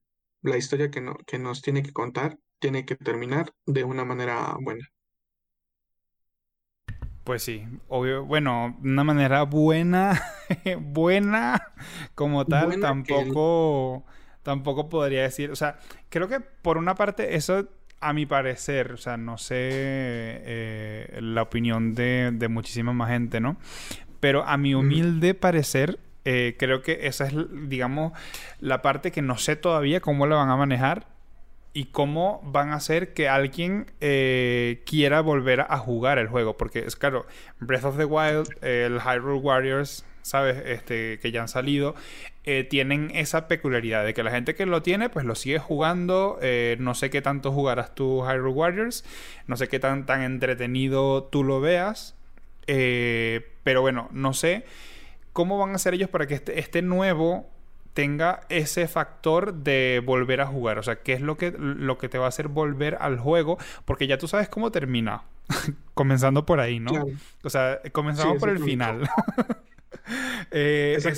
la historia que, no, que nos tiene que contar tiene que terminar de una manera buena. Pues sí, obvio, bueno, una manera buena, buena como tal, tampoco, tampoco podría decir, o sea, creo que por una parte eso, a mi parecer, o sea, no sé eh, la opinión de, de, muchísima más gente, ¿no? Pero a mi humilde parecer, eh, creo que esa es, digamos, la parte que no sé todavía cómo la van a manejar y cómo van a hacer que alguien eh, quiera volver a jugar el juego. Porque es claro, Breath of the Wild, el Hyrule Warriors, ¿sabes? Este, que ya han salido, eh, tienen esa peculiaridad de que la gente que lo tiene, pues lo sigue jugando. Eh, no sé qué tanto jugarás tú Hyrule Warriors, no sé qué tan, tan entretenido tú lo veas. pero bueno, no sé cómo van a hacer ellos para que este, este nuevo tenga ese factor de volver a jugar. O sea, ¿qué es lo que, lo que te va a hacer volver al juego? Porque ya tú sabes cómo termina. Comenzando por ahí, ¿no? O sea, comenzamos por el final. Eh, eso,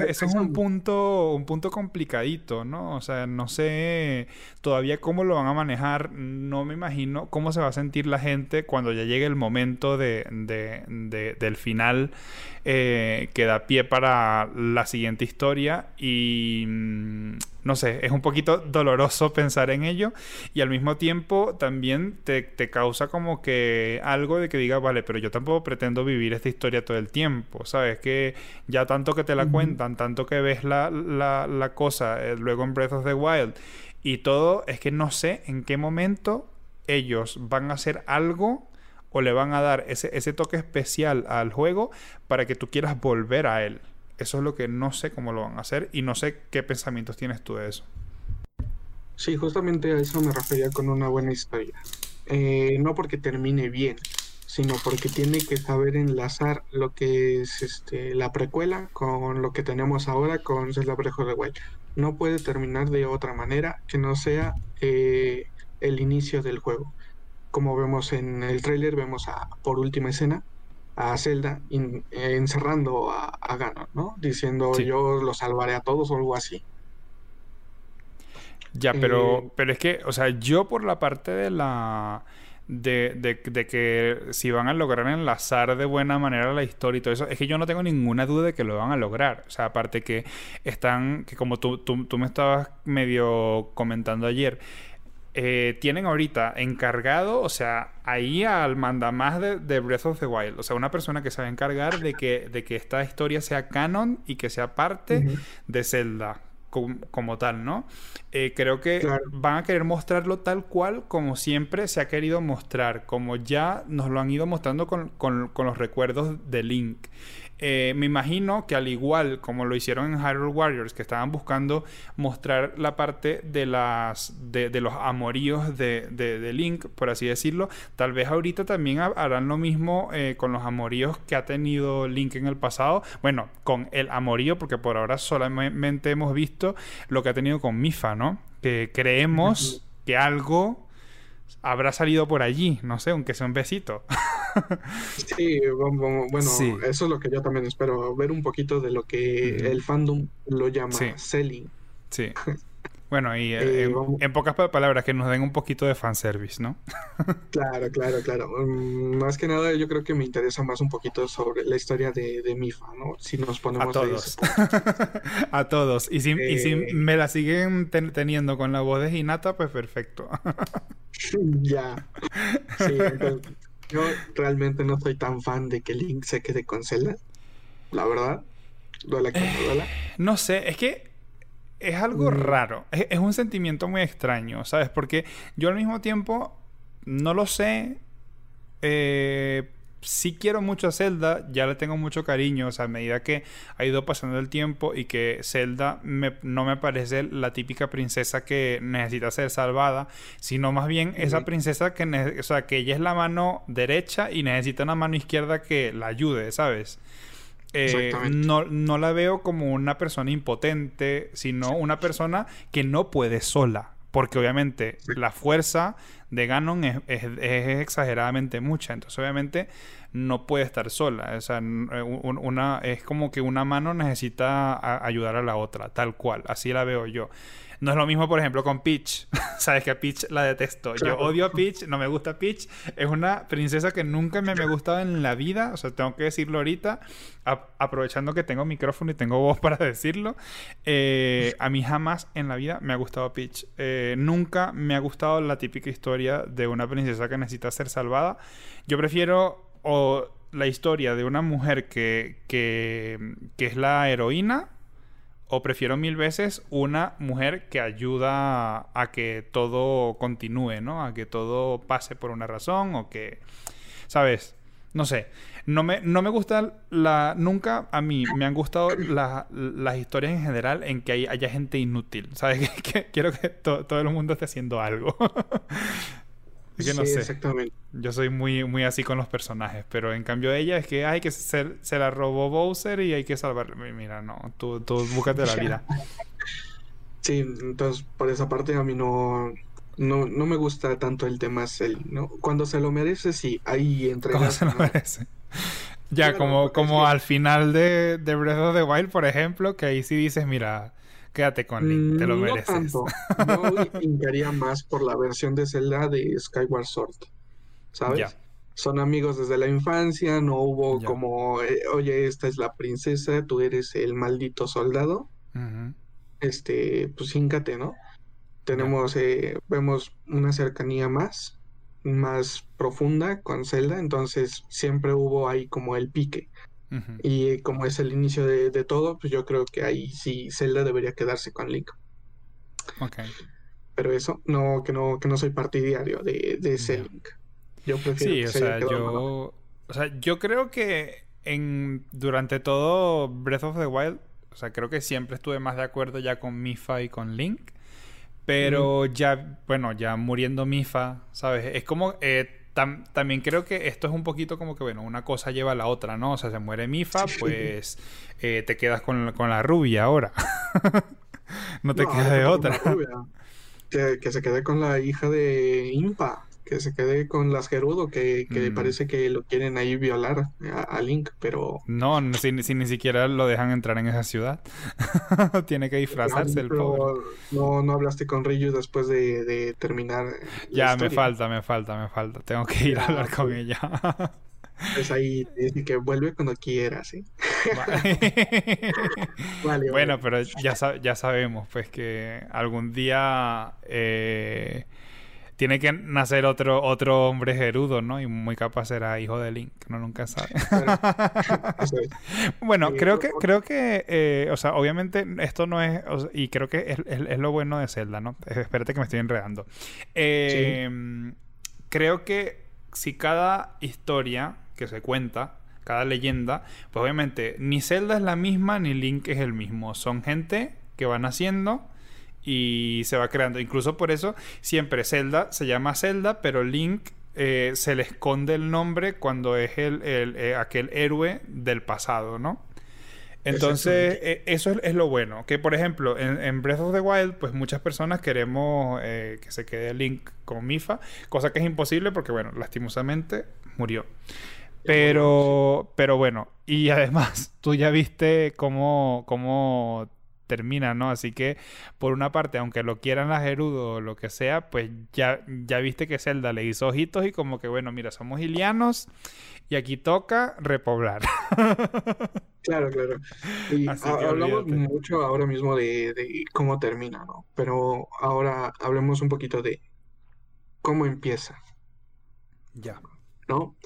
es un punto, un punto complicadito, ¿no? O sea, no sé todavía cómo lo van a manejar. No me imagino cómo se va a sentir la gente cuando ya llegue el momento de, del final eh, que da pie para la siguiente historia. Y mm, no sé, es un poquito doloroso pensar en ello. Y al mismo tiempo también te, te causa como que algo de que diga, vale, pero yo tampoco pretendo vivir esta historia todo el tiempo, ¿sabes? Que ya tanto que te la cuentan, tanto que ves la, la, cosa eh, luego en Breath of the Wild y todo, es que no sé en qué momento ellos van a hacer algo o le van a dar ese, ese toque especial al juego para que tú quieras volver a él. Eso es lo que no sé cómo lo van a hacer y no sé qué pensamientos tienes tú de eso. Sí, justamente a eso me refería con una buena historia. Eh, no porque termine bien, sino porque tiene que saber enlazar lo que es este, la precuela con lo que tenemos ahora con Zelda Breath the Wild. No puede terminar de otra manera que no sea eh, el inicio del juego. Como vemos en el tráiler, vemos a, por última escena a Zelda encerrando a, a, Ganon, ¿no? Diciendo yo lo salvaré a todos o algo así. Ya, pero, eh, pero es que, o sea, yo por la parte de la de, de, que si van a lograr enlazar de buena manera la historia y todo eso, es que yo no tengo ninguna duda de que lo van a lograr. O sea, aparte que están, que como tú, tú, me estabas medio comentando ayer, eh, tienen ahorita encargado, o sea, ahí al mandamás de, de Breath of the Wild, o sea, una persona que se va a encargar de que, de que esta historia sea canon y que sea parte de Zelda como, tal, ¿no? Eh, creo que van a querer mostrarlo tal cual como siempre se ha querido mostrar, como ya nos lo han ido mostrando con, con los recuerdos de Link. Eh, me imagino que al igual como lo hicieron en Hyrule Warriors, que estaban buscando mostrar la parte de las de, los amoríos de, Link, por así decirlo, tal vez ahorita también harán lo mismo eh, con los amoríos que ha tenido Link en el pasado. Bueno, con el amorío, porque por ahora solamente hemos visto lo que ha tenido con Mifa, ¿no? Que creemos que algo habrá salido por allí, no sé, aunque sea un besito. Sí, bueno, eso es lo que yo también espero, ver un poquito de lo que el fandom lo llama selling. Sí. Bueno, y eh, en, pocas palabras, que nos den un poquito de fanservice, ¿no? claro, claro, claro. Mm, más que nada, yo creo que me interesa más un poquito sobre la historia de, Mifa, ¿no? Si nos ponemos a todos. a todos. Y si, y si eh, me la siguen teniendo con la voz de Hinata, pues perfecto. ya. Sí, yo realmente no soy tan fan de que Link se quede con Zelda. La verdad. Duela que duela. No sé, es que es algo mm. raro. Es, un sentimiento muy extraño, ¿sabes? Porque yo al mismo tiempo no lo sé. Eh, sí quiero mucho a Zelda, ya le tengo mucho cariño, o sea, a medida que ha ido pasando el tiempo y que Zelda no me parece la típica princesa que necesita ser salvada, sino más bien esa princesa que, o sea, que ella es la mano derecha y necesita una mano izquierda que la ayude, ¿sabes? Eh, no, no la veo como una persona impotente, sino una persona que no puede sola. Porque obviamente la fuerza de Ganon es, exageradamente mucha. Entonces, obviamente, no puede estar sola. O sea, eh, una, es como que una mano necesita ayudar a la otra, tal cual. Así la veo yo. No es lo mismo, por ejemplo, con Peach. Sabes que a Peach la detesto. Yo odio a Peach, no me gusta Peach. Es una princesa que nunca me, ha gustado en la vida. O sea, tengo que decirlo ahorita, aprovechando que tengo micrófono y tengo voz para decirlo. Eh, a mí jamás en la vida me ha gustado Peach. Eh, nunca me ha gustado la típica historia de una princesa que necesita ser salvada. Yo prefiero o la historia de una mujer que, que, que es la heroína o prefiero mil veces una mujer que ayuda a que todo continúe, ¿no? A que todo pase por una razón o que, ¿sabes? No sé. No me, no me gusta la... Nunca a mí me han gustado las historias en general en que haya gente inútil. ¿Sabes? Que, quiero que todo el mundo esté haciendo algo. Es que no sé. Exactamente. Yo soy muy, muy así con los personajes, pero en cambio ella es que hay que ser, se la robó Bowser y hay que salvar. Mira, no, tú, tú búscate la vida. Sí, entonces por esa parte a mí no, no, no me gusta tanto el tema ¿no? Cuando se lo merece, sí, ahí entre Cuando se lo merece. Ya, como, como al final de, de Breath of the Wild, por ejemplo, que ahí sí dices, mira, Quédate con Link, te lo mereces. No tanto. Yo más por la versión de Zelda de Skyward Sword. ¿Sabes? Son amigos desde la infancia, no hubo como, eh, oye, esta es la princesa, tú eres el maldito soldado. Este, pues híncate, ¿no? Tenemos, eh, vemos una cercanía más, más profunda con Zelda, entonces siempre hubo ahí como el pique. Y como es el inicio de, todo, pues yo creo que ahí sí Zelda debería quedarse con Link. Ok. Pero eso, no, que no, que no soy partidario de, de ese Link. Yo prefiero sí, o sea, yo, o sea, yo creo que en durante todo Breath of the Wild, o sea, creo que siempre estuve más de acuerdo ya con Mifa y con Link. Pero ya, bueno, ya muriendo Mifa, ¿sabes? Es como eh, también creo que esto es un poquito como que, bueno, una cosa lleva a la otra, ¿no? O sea, se muere Mifa, pues eh, te quedas con, la rubia ahora. no te queda de otra. Que, que, se quede con la hija de Impa que se quede con las Gerudo, que, que mm. parece que lo quieren ahí violar a, Link, pero... No, si, ni siquiera lo dejan entrar en esa ciudad. Tiene que disfrazarse el pobre. No, no hablaste con Ryu después de, terminar. Ya, me falta, me falta, me falta. Tengo que ir a hablar con ella. Pues ahí dice que vuelve cuando quiera, ¿sí? bueno, pero ya, ya sabemos, pues, que algún día... Eh tiene que nacer otro, otro hombre gerudo, ¿no? Y muy capaz será hijo de Link, no nunca sabe. bueno, creo que, creo que, eh, o sea, obviamente esto no es, y creo que es, lo bueno de Zelda, ¿no? Espérate que me estoy enredando. Em, creo que si cada historia que se cuenta, cada leyenda, pues obviamente ni Zelda es la misma ni Link es el mismo. Son gente que van haciendo y se va creando. Incluso por eso siempre Zelda se llama Zelda, pero Link eh, se le esconde el nombre cuando es el, eh, aquel héroe del pasado, ¿no? Entonces, eh, eso es, lo bueno. Que, por ejemplo, en, Breath of the Wild, pues muchas personas queremos que se quede Link con Mifa, cosa que es imposible porque, bueno, lastimosamente murió. Pero, pero bueno, y además, tú ya viste cómo, cómo termina, ¿no? Así que, por una parte, aunque lo quieran las Gerudo o lo que sea, pues ya, ya viste que Zelda le hizo ojitos y como que, bueno, mira, somos ilianos y aquí toca repoblar. Claro, claro. Y hablamos mucho ahora mismo de, de, cómo termina, ¿no? Pero ahora hablemos un poquito de cómo empieza. Ya. ¿No?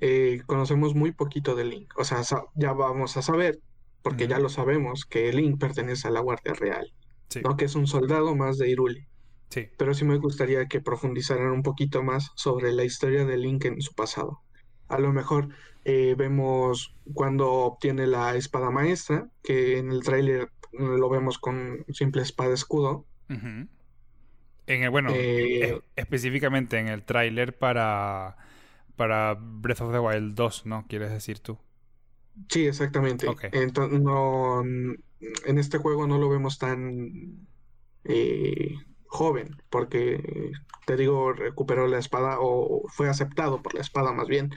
Eh, conocemos muy poquito de Link. O sea, ya vamos a saber porque ya lo sabemos, que Link pertenece a la Guardia Real, ¿no? que es un soldado más de Irule. Sí. Pero sí me gustaría que profundizaran un poquito más sobre la historia de Link en su pasado. A lo mejor eh, vemos cuando obtiene la espada maestra, que en el tráiler lo vemos con simple espada escudo. En el, bueno, eh, específicamente en el tráiler para, para Breath of the Wild 2, ¿no? ¿Quieres decir tú? Sí, exactamente. Entonces, no, en este juego no lo vemos tan eh, joven, porque te digo, recuperó la espada o fue aceptado por la espada más bien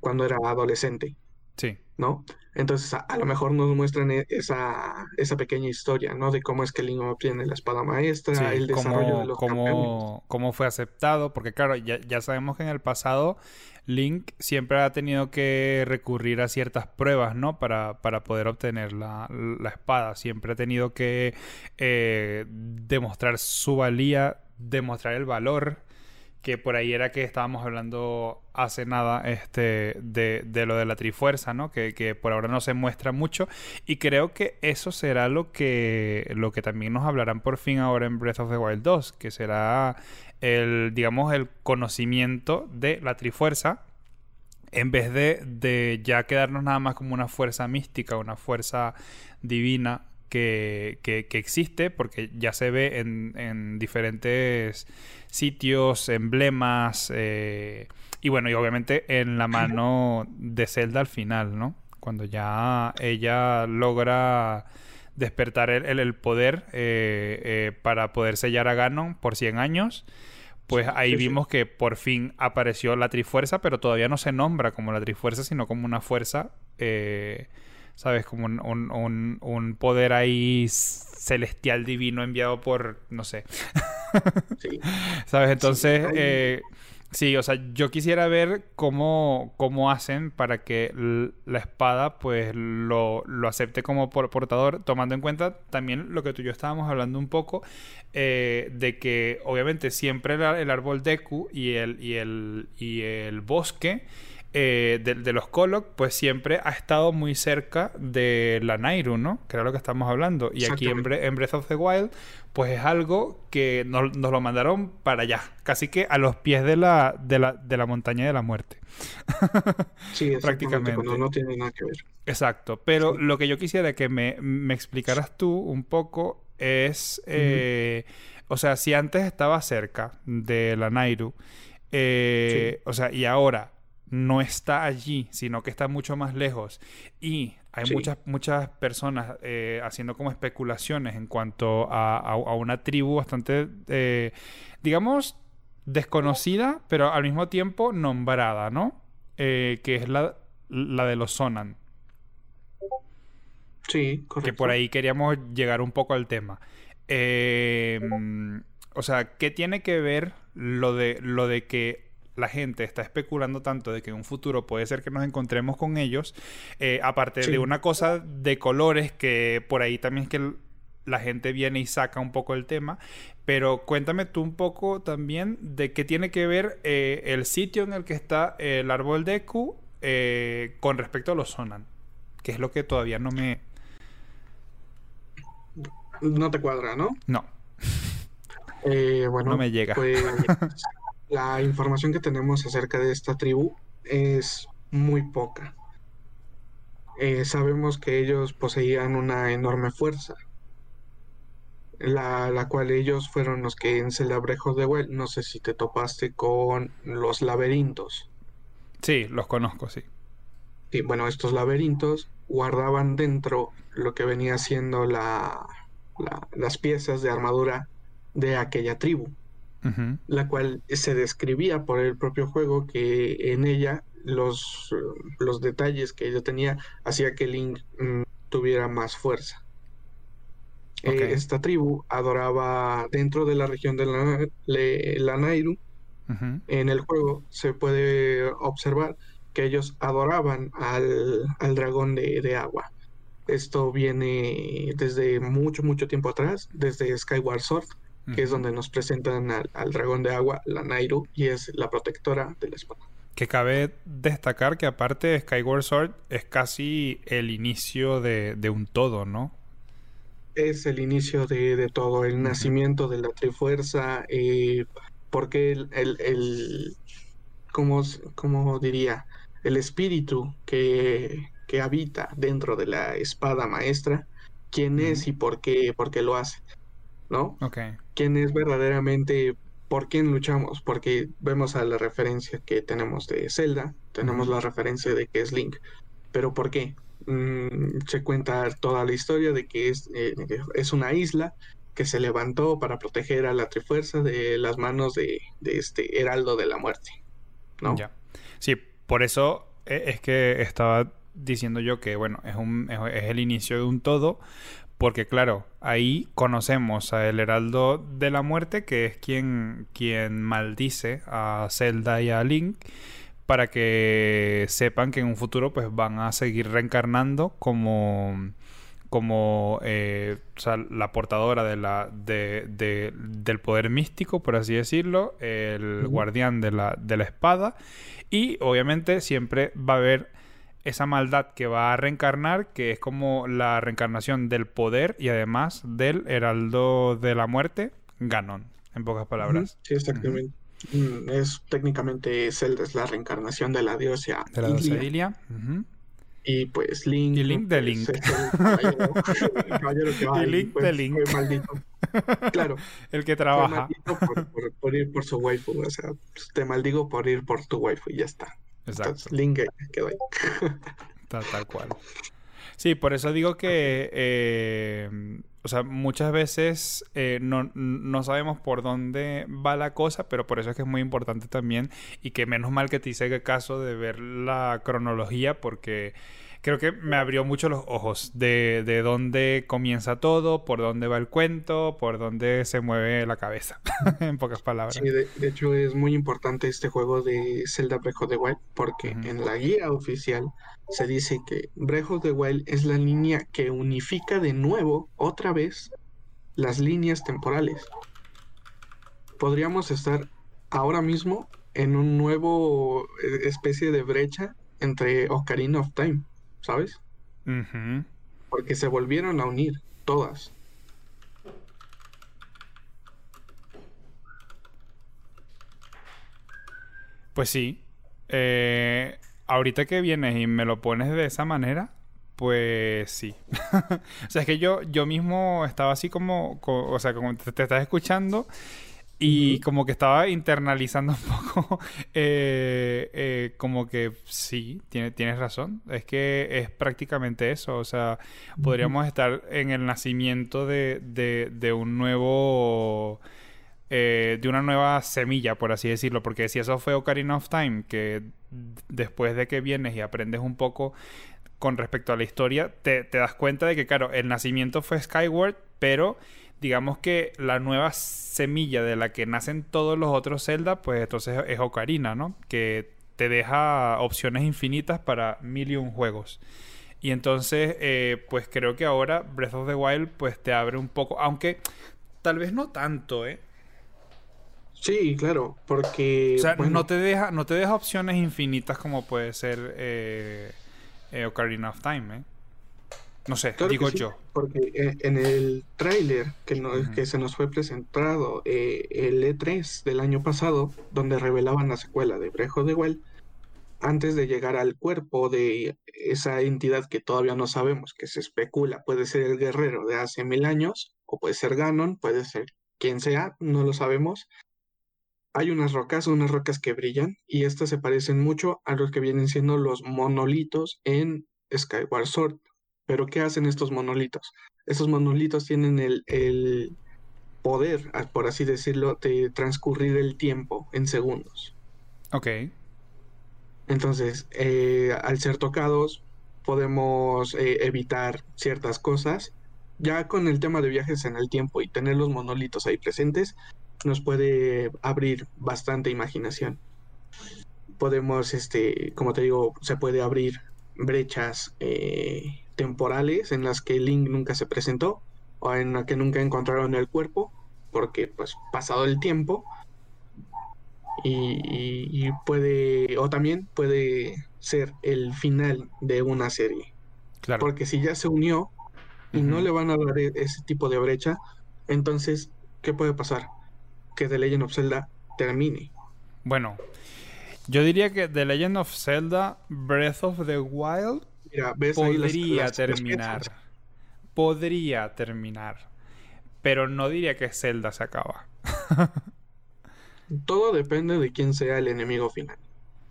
cuando era adolescente. Sí. ¿No? Entonces, a, lo mejor nos muestran e, esa, esa pequeña historia, ¿no? De cómo es que Link obtiene la espada maestra, el desarrollo de los cómo, cómo fue aceptado, porque claro, ya, ya sabemos que en el pasado Link siempre ha tenido que recurrir a ciertas pruebas, ¿no? Para, para poder obtener la, espada. Siempre ha tenido que eh, demostrar su valía, demostrar el valor. Que por ahí era que estábamos hablando hace nada este, de, de lo de la trifuerza, ¿no? Que, que, por ahora no se muestra mucho. Y creo que eso será lo que, lo que también nos hablarán por fin ahora en Breath of the Wild 2. Que será el, digamos, el conocimiento de la trifuerza en vez de, de ya quedarnos nada más como una fuerza mística, una fuerza divina que, que, existe, porque ya se ve en, en diferentes sitios, emblemas, eh, y bueno, y obviamente en la mano de Zelda al final, ¿no? Cuando ya ella logra despertar el, el, poder eh, eh, para poder sellar a Ganon por 100 años. Pues ahí vimos que por fin apareció la Trifuerza, pero todavía no se nombra como la Trifuerza, sino como una fuerza, eh, ¿sabes? Como un, un, poder ahí celestial divino enviado por, no sé. ¿Sabes? Entonces, eh, Sí, o sea, yo quisiera ver cómo, cómo hacen para que la espada pues lo, acepte como portador, tomando en cuenta también lo que tú y yo estábamos hablando un poco, eh, de que obviamente siempre el, árbol Deku y el, y el, y el bosque eh, de, los Kolok, pues siempre ha estado muy cerca de la Nairu, ¿no? Que era lo que estamos hablando. Y aquí en, Breath of the Wild, pues es algo que nos, lo mandaron para allá, casi que a los pies de la, de la, de la montaña de la muerte. sí, prácticamente. no tiene nada que ver. Exacto, pero lo que yo quisiera que me, me explicaras tú un poco es, eh, o sea, si antes estaba cerca de la Nairu, eh, o sea, y ahora no está allí, sino que está mucho más lejos. Y hay muchas, muchas personas eh, haciendo como especulaciones en cuanto a, una tribu bastante, eh, digamos, desconocida, pero al mismo tiempo nombrada, ¿no? Eh, que es la, la de los Sonan. Sí, correcto. Que por ahí queríamos llegar un poco al tema. o sea, ¿qué tiene que ver lo de, lo de que la gente está especulando tanto de que en un futuro puede ser que nos encontremos con ellos, eh, aparte de una cosa de colores que por ahí también es que la gente viene y saca un poco el tema, pero cuéntame tú un poco también de qué tiene que ver eh, el sitio en el que está el árbol de Q eh, con respecto a los Sonan, que es lo que todavía no me... No te cuadra, ¿no? No. Eh, bueno, no me llega. Pues, la información que tenemos acerca de esta tribu es muy poca. sabemos que ellos poseían una enorme fuerza, la, la, cual ellos fueron los que en of the Wild, no sé si te topaste con los laberintos. Sí, los conozco, sí. Sí, bueno, estos laberintos guardaban dentro lo que venía siendo la, las piezas de armadura de aquella tribu, la cual se describía por el propio juego que en ella los, los detalles que ella tenía hacía que Link mm, tuviera más fuerza. Eh, esta tribu adoraba dentro de la región de la, Nairu. En el juego se puede observar que ellos adoraban al, dragón de, agua. Esto viene desde mucho, mucho tiempo atrás, desde Skyward Sword, que es donde nos presentan al, dragón de agua, la Nairu, y es la protectora de la espada. Que cabe destacar que aparte Skyward Sword es casi el inicio de, de un todo, ¿no? es el inicio de, todo, el nacimiento de la Trifuerza, eh, porque el, el, como, diría, el espíritu que, habita dentro de la espada maestra, quién es y por qué, por qué lo hace, ¿no? ¿Quién es verdaderamente, por quién luchamos? Porque vemos a la referencia que tenemos de Zelda, tenemos la referencia de que es Link, pero ¿por qué? Mm, se cuenta toda la historia de que es, eh, es una isla que se levantó para proteger a la Trifuerza de las manos de, este Heraldo de la Muerte. ¿no? Ya. Sí, por eso e, es que estaba diciendo yo que, bueno, es, un, es el inicio de un todo, porque claro, ahí conocemos a el Heraldo de la Muerte, que es quien, quien maldice a Zelda y a Link para que sepan que en un futuro pues van a seguir reencarnando como como eh, la portadora de la, de, del poder místico, por así decirlo, el guardián de la, de la espada, y obviamente siempre va a haber esa maldad que va a reencarnar, que es como la reencarnación del poder y además del heraldo de la muerte, Ganon, en pocas palabras. Sí, exactamente. Mm, es técnicamente Zelda es la reencarnación de la diosa de la diosa Ilia. Y pues Link. Y Link de Link. el caballero, que va y Link pues, de Link. Fue maldito. Claro. el que trabaja. por, ir por su waifu. O sea, te maldigo por ir por tu waifu y ya está. Exacto. Link quedó ahí. tal, tal cual. Sí, por eso digo que, eh, o sea, muchas veces eh, no, no, sabemos por dónde va la cosa, pero por eso es que es muy importante también y que menos mal que te hice caso de ver la cronología porque creo que me abrió mucho los ojos de, de dónde comienza todo, por dónde va el cuento, por dónde se mueve la cabeza, en pocas palabras. Sí, de, hecho es muy importante este juego de Zelda Breath of the Wild porque en la guía oficial se dice que Breath of the Wild es la línea que unifica de nuevo, otra vez, las líneas temporales. Podríamos estar ahora mismo en un nuevo eh, especie de brecha entre Ocarina of Time, ¿sabes? Porque se volvieron a unir todas. Pues sí. Eh, ahorita que vienes y me lo pones de esa manera, pues sí. o sea, es que yo, yo mismo estaba así como, o sea, como te, estás escuchando y como que estaba internalizando un poco, eh, eh, como que sí, tiene, tienes razón. Es que es prácticamente eso. O sea, podríamos estar en el nacimiento de, de, de un nuevo eh, de una nueva semilla, por así decirlo, porque si eso fue Ocarina of Time, que después de que vienes y aprendes un poco con respecto a la historia, te, das cuenta de que, claro, el nacimiento fue Skyward, pero digamos que la nueva semilla de la que nacen todos los otros Zelda, pues entonces es Ocarina, ¿no? Que te deja opciones infinitas para mil y un juegos. Y entonces, eh, pues creo que ahora Breath of the Wild, pues te abre un poco, aunque tal vez no tanto, ¿eh? Sí, claro, porque... O sea, no, te deja, no te deja opciones infinitas como puede ser eh, eh Ocarina of Time, ¿eh? No sé, digo yo. Porque eh, en el tráiler que, que se nos fue presentado, eh, el E3 del año pasado, donde revelaban la secuela de Brejo de Well, antes de llegar al cuerpo de esa entidad que todavía no sabemos, que se especula, puede ser el guerrero de hace mil años, o puede ser Ganon, puede ser quien sea, no lo sabemos. Hay unas rocas, unas rocas que brillan, y estas se parecen mucho a los que vienen siendo los monolitos en Skyward Sword. Pero ¿qué hacen estos monolitos? Estos monolitos tienen el, poder, por así decirlo, de transcurrir el tiempo en segundos. Ok. Entonces, eh, al ser tocados, podemos eh, evitar ciertas cosas. Ya con el tema de viajes en el tiempo y tener los monolitos ahí presentes, nos puede abrir bastante imaginación. Podemos, este, como te digo, se puede abrir brechas eh, temporales en las que Link nunca se presentó o en las que nunca encontraron el cuerpo porque pues pasado el tiempo y, puede o también puede ser el final de una serie. Claro. porque si ya se unió y no le van a dar e, ese tipo de brecha entonces qué puede pasar que The Legend of Zelda termine. Bueno yo diría que The Legend of Zelda Breath of the Wild podría terminar. podría terminar. Pero no diría que Zelda se acaba. Todo depende de quién sea el enemigo final.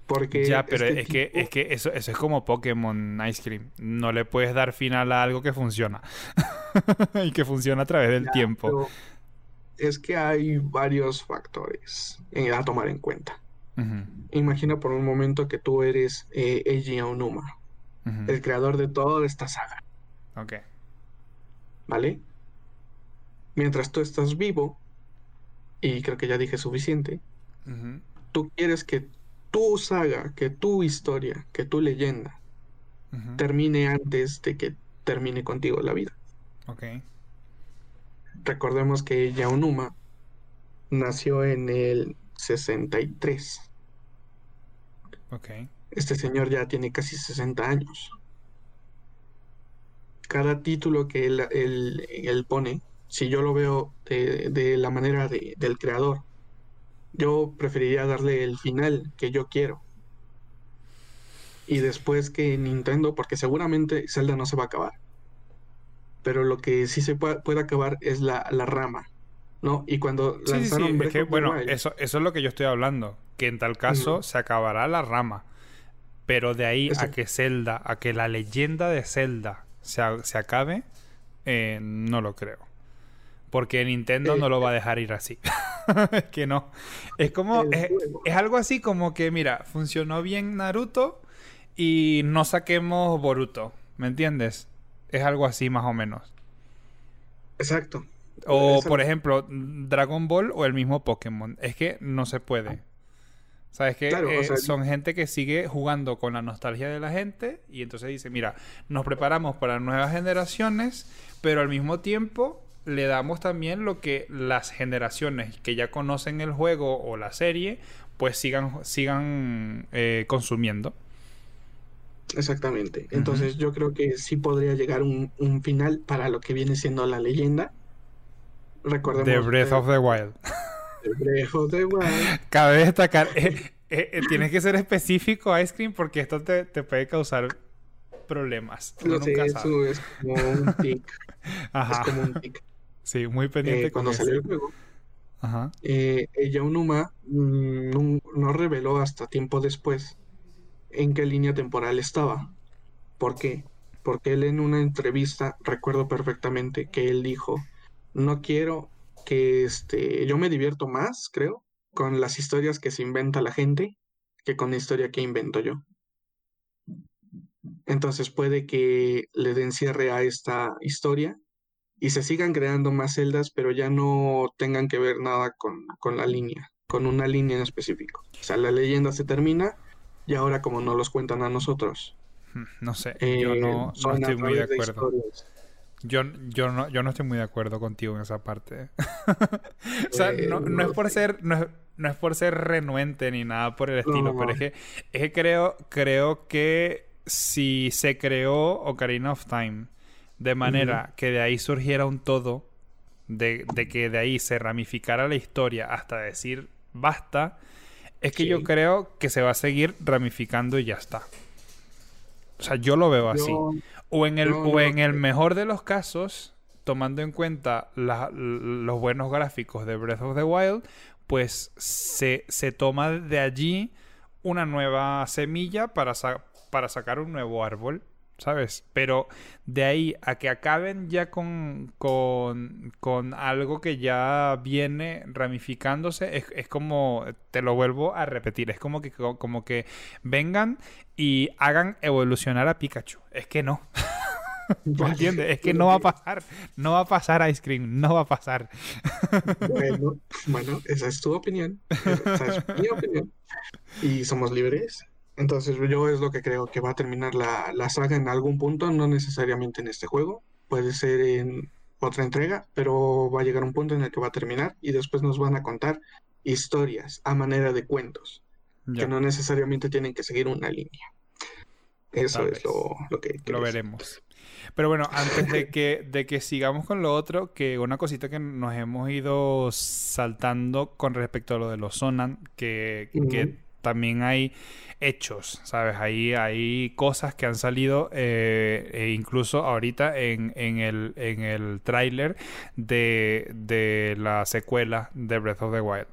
Porque ya, pero este es, que, es que eso, eso es como Pokémon Ice Cream. No le puedes dar final a algo que funciona. y que funciona a través del tiempo. Es que hay varios factores a tomar en cuenta. Imagina por un momento que tú eres eh, Eiji El creador de toda esta saga. Ok. ¿Vale? Mientras tú estás vivo, y creo que ya dije suficiente, tú quieres que tu saga, que tu historia, que tu leyenda termine antes de que termine contigo la vida. Ok. Recordemos que Yaonuma nació en el 63. Ok. Este señor ya tiene casi 60 años. Cada título que él, pone, si yo lo veo de, la manera del creador, yo preferiría darle el final que yo quiero. Y después que Nintendo, porque seguramente Zelda no se va a acabar. Pero lo que sí se puede, acabar es la, rama. ¿no? Y cuando lanzaron bueno, eso, eso es lo que yo estoy hablando. Que en tal caso se acabará la rama. Pero de ahí a que Zelda, a que la leyenda de Zelda se, se acabe, eh, no lo creo. Porque Nintendo no lo va a dejar ir así. es que no. Es como. Es, algo así como que, mira, funcionó bien Naruto y no saquemos Boruto. ¿Me entiendes? Es algo así más o menos. Exacto. O, por ejemplo, Dragon Ball o el mismo Pokémon. Es que no se puede. ¿Sabes qué? Eh, son gente que sigue jugando con la nostalgia de la gente y entonces dice, mira, nos preparamos para nuevas generaciones, pero al mismo tiempo le damos también lo que las generaciones que ya conocen el juego o la serie, pues sigan, sigan eh, consumiendo. Exactamente. Entonces yo creo que sí podría llegar un, final para lo que viene siendo la leyenda. Recordemos. The Breath of the Wild. Cabe destacar, eh, eh, eh, tienes que ser específico, Ice Cream, porque esto te, puede causar problemas. No sé, eso es como un tic. Ajá. Es como un tic. Sí, muy pendiente Cuando salió el juego, Ajá. ella Unuma mm, no, no reveló hasta tiempo después en qué línea temporal estaba. ¿Por qué? Porque él en una entrevista, recuerdo perfectamente que él dijo, no quiero que este, yo me divierto más, creo, con las historias que se inventa la gente que con la historia que invento yo. Entonces puede que le den cierre a esta historia y se sigan creando más celdas, pero ya no tengan que ver nada con, con la línea, con una línea en específico. O sea, la leyenda se termina y ahora como no los cuentan a nosotros. No sé, yo no, eh, estoy muy de acuerdo. Yo, yo, no, yo no estoy muy de acuerdo contigo en esa parte. o sea, no, no, es por ser, no es, no es, por ser renuente ni nada por el estilo, pero es que, es que creo, creo que si se creó Ocarina of Time de manera que de ahí surgiera un todo, de, de, que de ahí se ramificara la historia hasta decir basta, es que yo creo que se va a seguir ramificando y ya está. O sea, yo lo veo así. O en el, o en el mejor de los casos, tomando en cuenta los buenos gráficos de Breath of the Wild, pues se, se toma de allí una nueva semilla para, para sacar un nuevo árbol. ¿Sabes? Pero de ahí a que acaben ya con, con, con algo que ya viene ramificándose, es, es, como, te lo vuelvo a repetir, es como que, como que vengan y hagan evolucionar a Pikachu. Es que no. ¿Me entiendes? Es que no va a pasar. No va a pasar Ice Cream. No va a pasar. Bueno, bueno, esa es tu opinión. Esa es mi opinión. Y somos libres. Entonces yo es lo que creo que va a terminar la, la, saga en algún punto, no necesariamente en este juego, puede ser en otra entrega, pero va a llegar un punto en el que va a terminar y después nos van a contar historias a manera de cuentos, que no necesariamente tienen que seguir una línea. Eso es lo, lo, que... Lo veremos. Pero bueno, antes de que, de que sigamos con lo otro, que una cosita que nos hemos ido saltando con respecto a lo de los Sonan, que, que también hay hechos, ¿sabes? Ahí hay cosas que han salido eh, e incluso ahorita en, en el, en el tráiler de, de, la secuela de Breath of the Wild.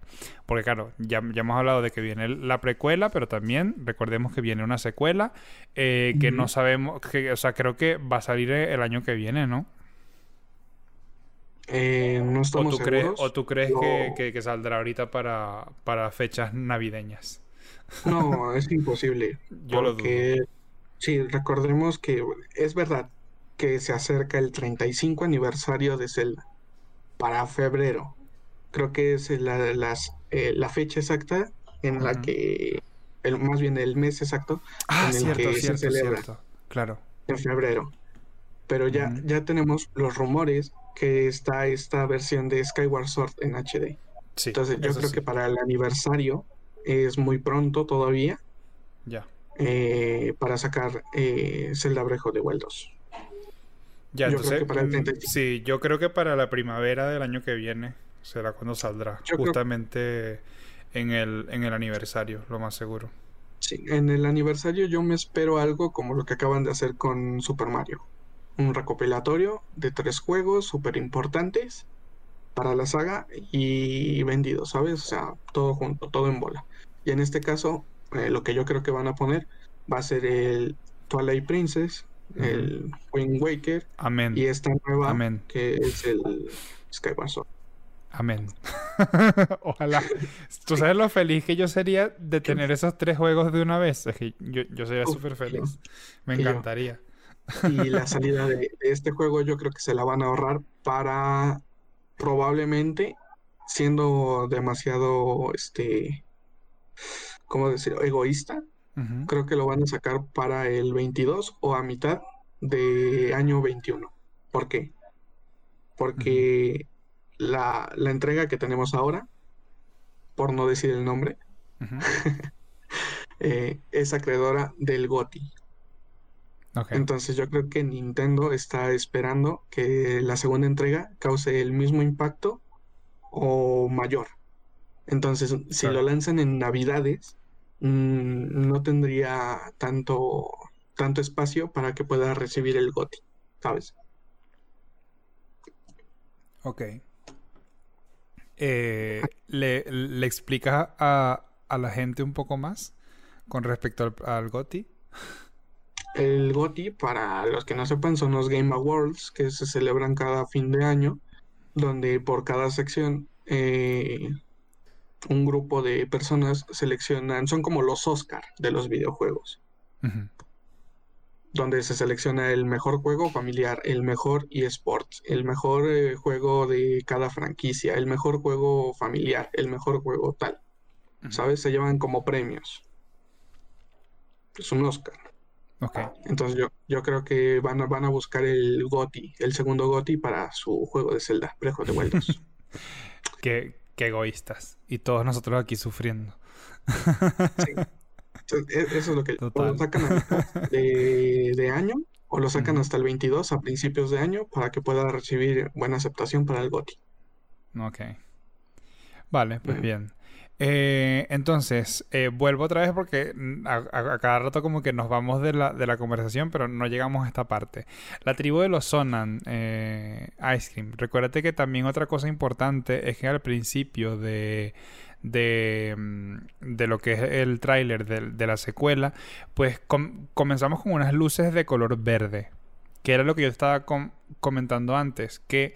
Porque claro, ya, ya, hemos hablado de que viene la precuela, pero también recordemos que viene una secuela eh, que no sabemos, que, o sea, creo que va a salir el año que viene, ¿no? Eh, no estamos ¿O tú crees, ¿o tú crees que, que, que, saldrá ahorita para, para fechas navideñas? No, es imposible. Yo porque, sí, recordemos que es verdad que se acerca el 35 aniversario de Zelda para febrero. Creo que es la, las, eh, la fecha exacta en la que, el, más bien el mes exacto ah, en el que se celebra. Claro. En febrero. Pero ya, uh -huh. ya tenemos los rumores que está esta versión de Skyward Sword en HD. Sí, Entonces yo creo sí. que para el aniversario es muy pronto todavía. Ya. Eh, para sacar eh, Zelda Brejo de Wild 2. Ya, yo entonces, para el sí, yo creo que para la primavera del año que viene será cuando saldrá. Yo justamente creo... en, el, en el aniversario, lo más seguro. Sí, en el aniversario yo me espero algo como lo que acaban de hacer con Super Mario. Un recopilatorio de tres juegos súper importantes para la saga y vendido, ¿sabes? O sea, todo junto, todo en bola. Y en este caso, eh, lo que yo creo que van a poner va a ser el Twilight Princess, uh -huh. el Wind Waker Amén. y esta nueva Amén. que es el Skyward Sword. Amén. Ojalá. ¿Tú sabes lo feliz que yo sería de tener esos tres juegos de una vez? Es que yo, yo sería súper feliz. Me encantaría. Y la salida de, de, este juego yo creo que se la van a ahorrar para probablemente siendo demasiado este ¿cómo decir? egoísta. Uh -huh. Creo que lo van a sacar para el 22 o a mitad de año 21. ¿Por qué? Porque uh -huh. la, la, entrega que tenemos ahora, por no decir el nombre, uh -huh. eh, es acreedora del GOTI. Okay. Entonces yo creo que Nintendo está esperando que la segunda entrega cause el mismo impacto o mayor. Entonces, si claro. lo lanzan en Navidades, mmm, no tendría tanto, tanto espacio para que pueda recibir el GOTI, ¿sabes? Ok. Eh, ¿le, ¿le, explicas a, a, la gente un poco más con respecto al, al GOTI? El GOTI, para los que no sepan, son los Game Awards que se celebran cada fin de año, donde por cada sección eh, un grupo de personas seleccionan, son como los Oscar de los videojuegos, uh -huh. donde se selecciona el mejor juego familiar, el mejor eSports, el mejor eh, juego de cada franquicia, el mejor juego familiar, el mejor juego tal. Uh -huh. ¿Sabes? Se llevan como premios. Es un Oscar. Okay. Entonces yo, yo creo que van a, van a buscar el GOTI, el segundo GOTI para su juego de Zelda, of the Wild 2. qué, egoístas. Y todos nosotros aquí sufriendo. sí. E, eso es lo que lo sacan a de, de año o lo sacan hasta el 22 a principios de año para que pueda recibir buena aceptación para el GOTI. Ok. Vale, pues bien. Eh, entonces, eh, vuelvo otra vez porque a, cada rato como que nos vamos de la, de la, conversación, pero no llegamos a esta parte. La tribu de los Sonan eh, Ice Cream. Recuérdate que también otra cosa importante es que al principio de, de, mm, de lo que es el tráiler de, la secuela, pues comenzamos con unas luces de color verde, que era lo que yo estaba comentando antes, que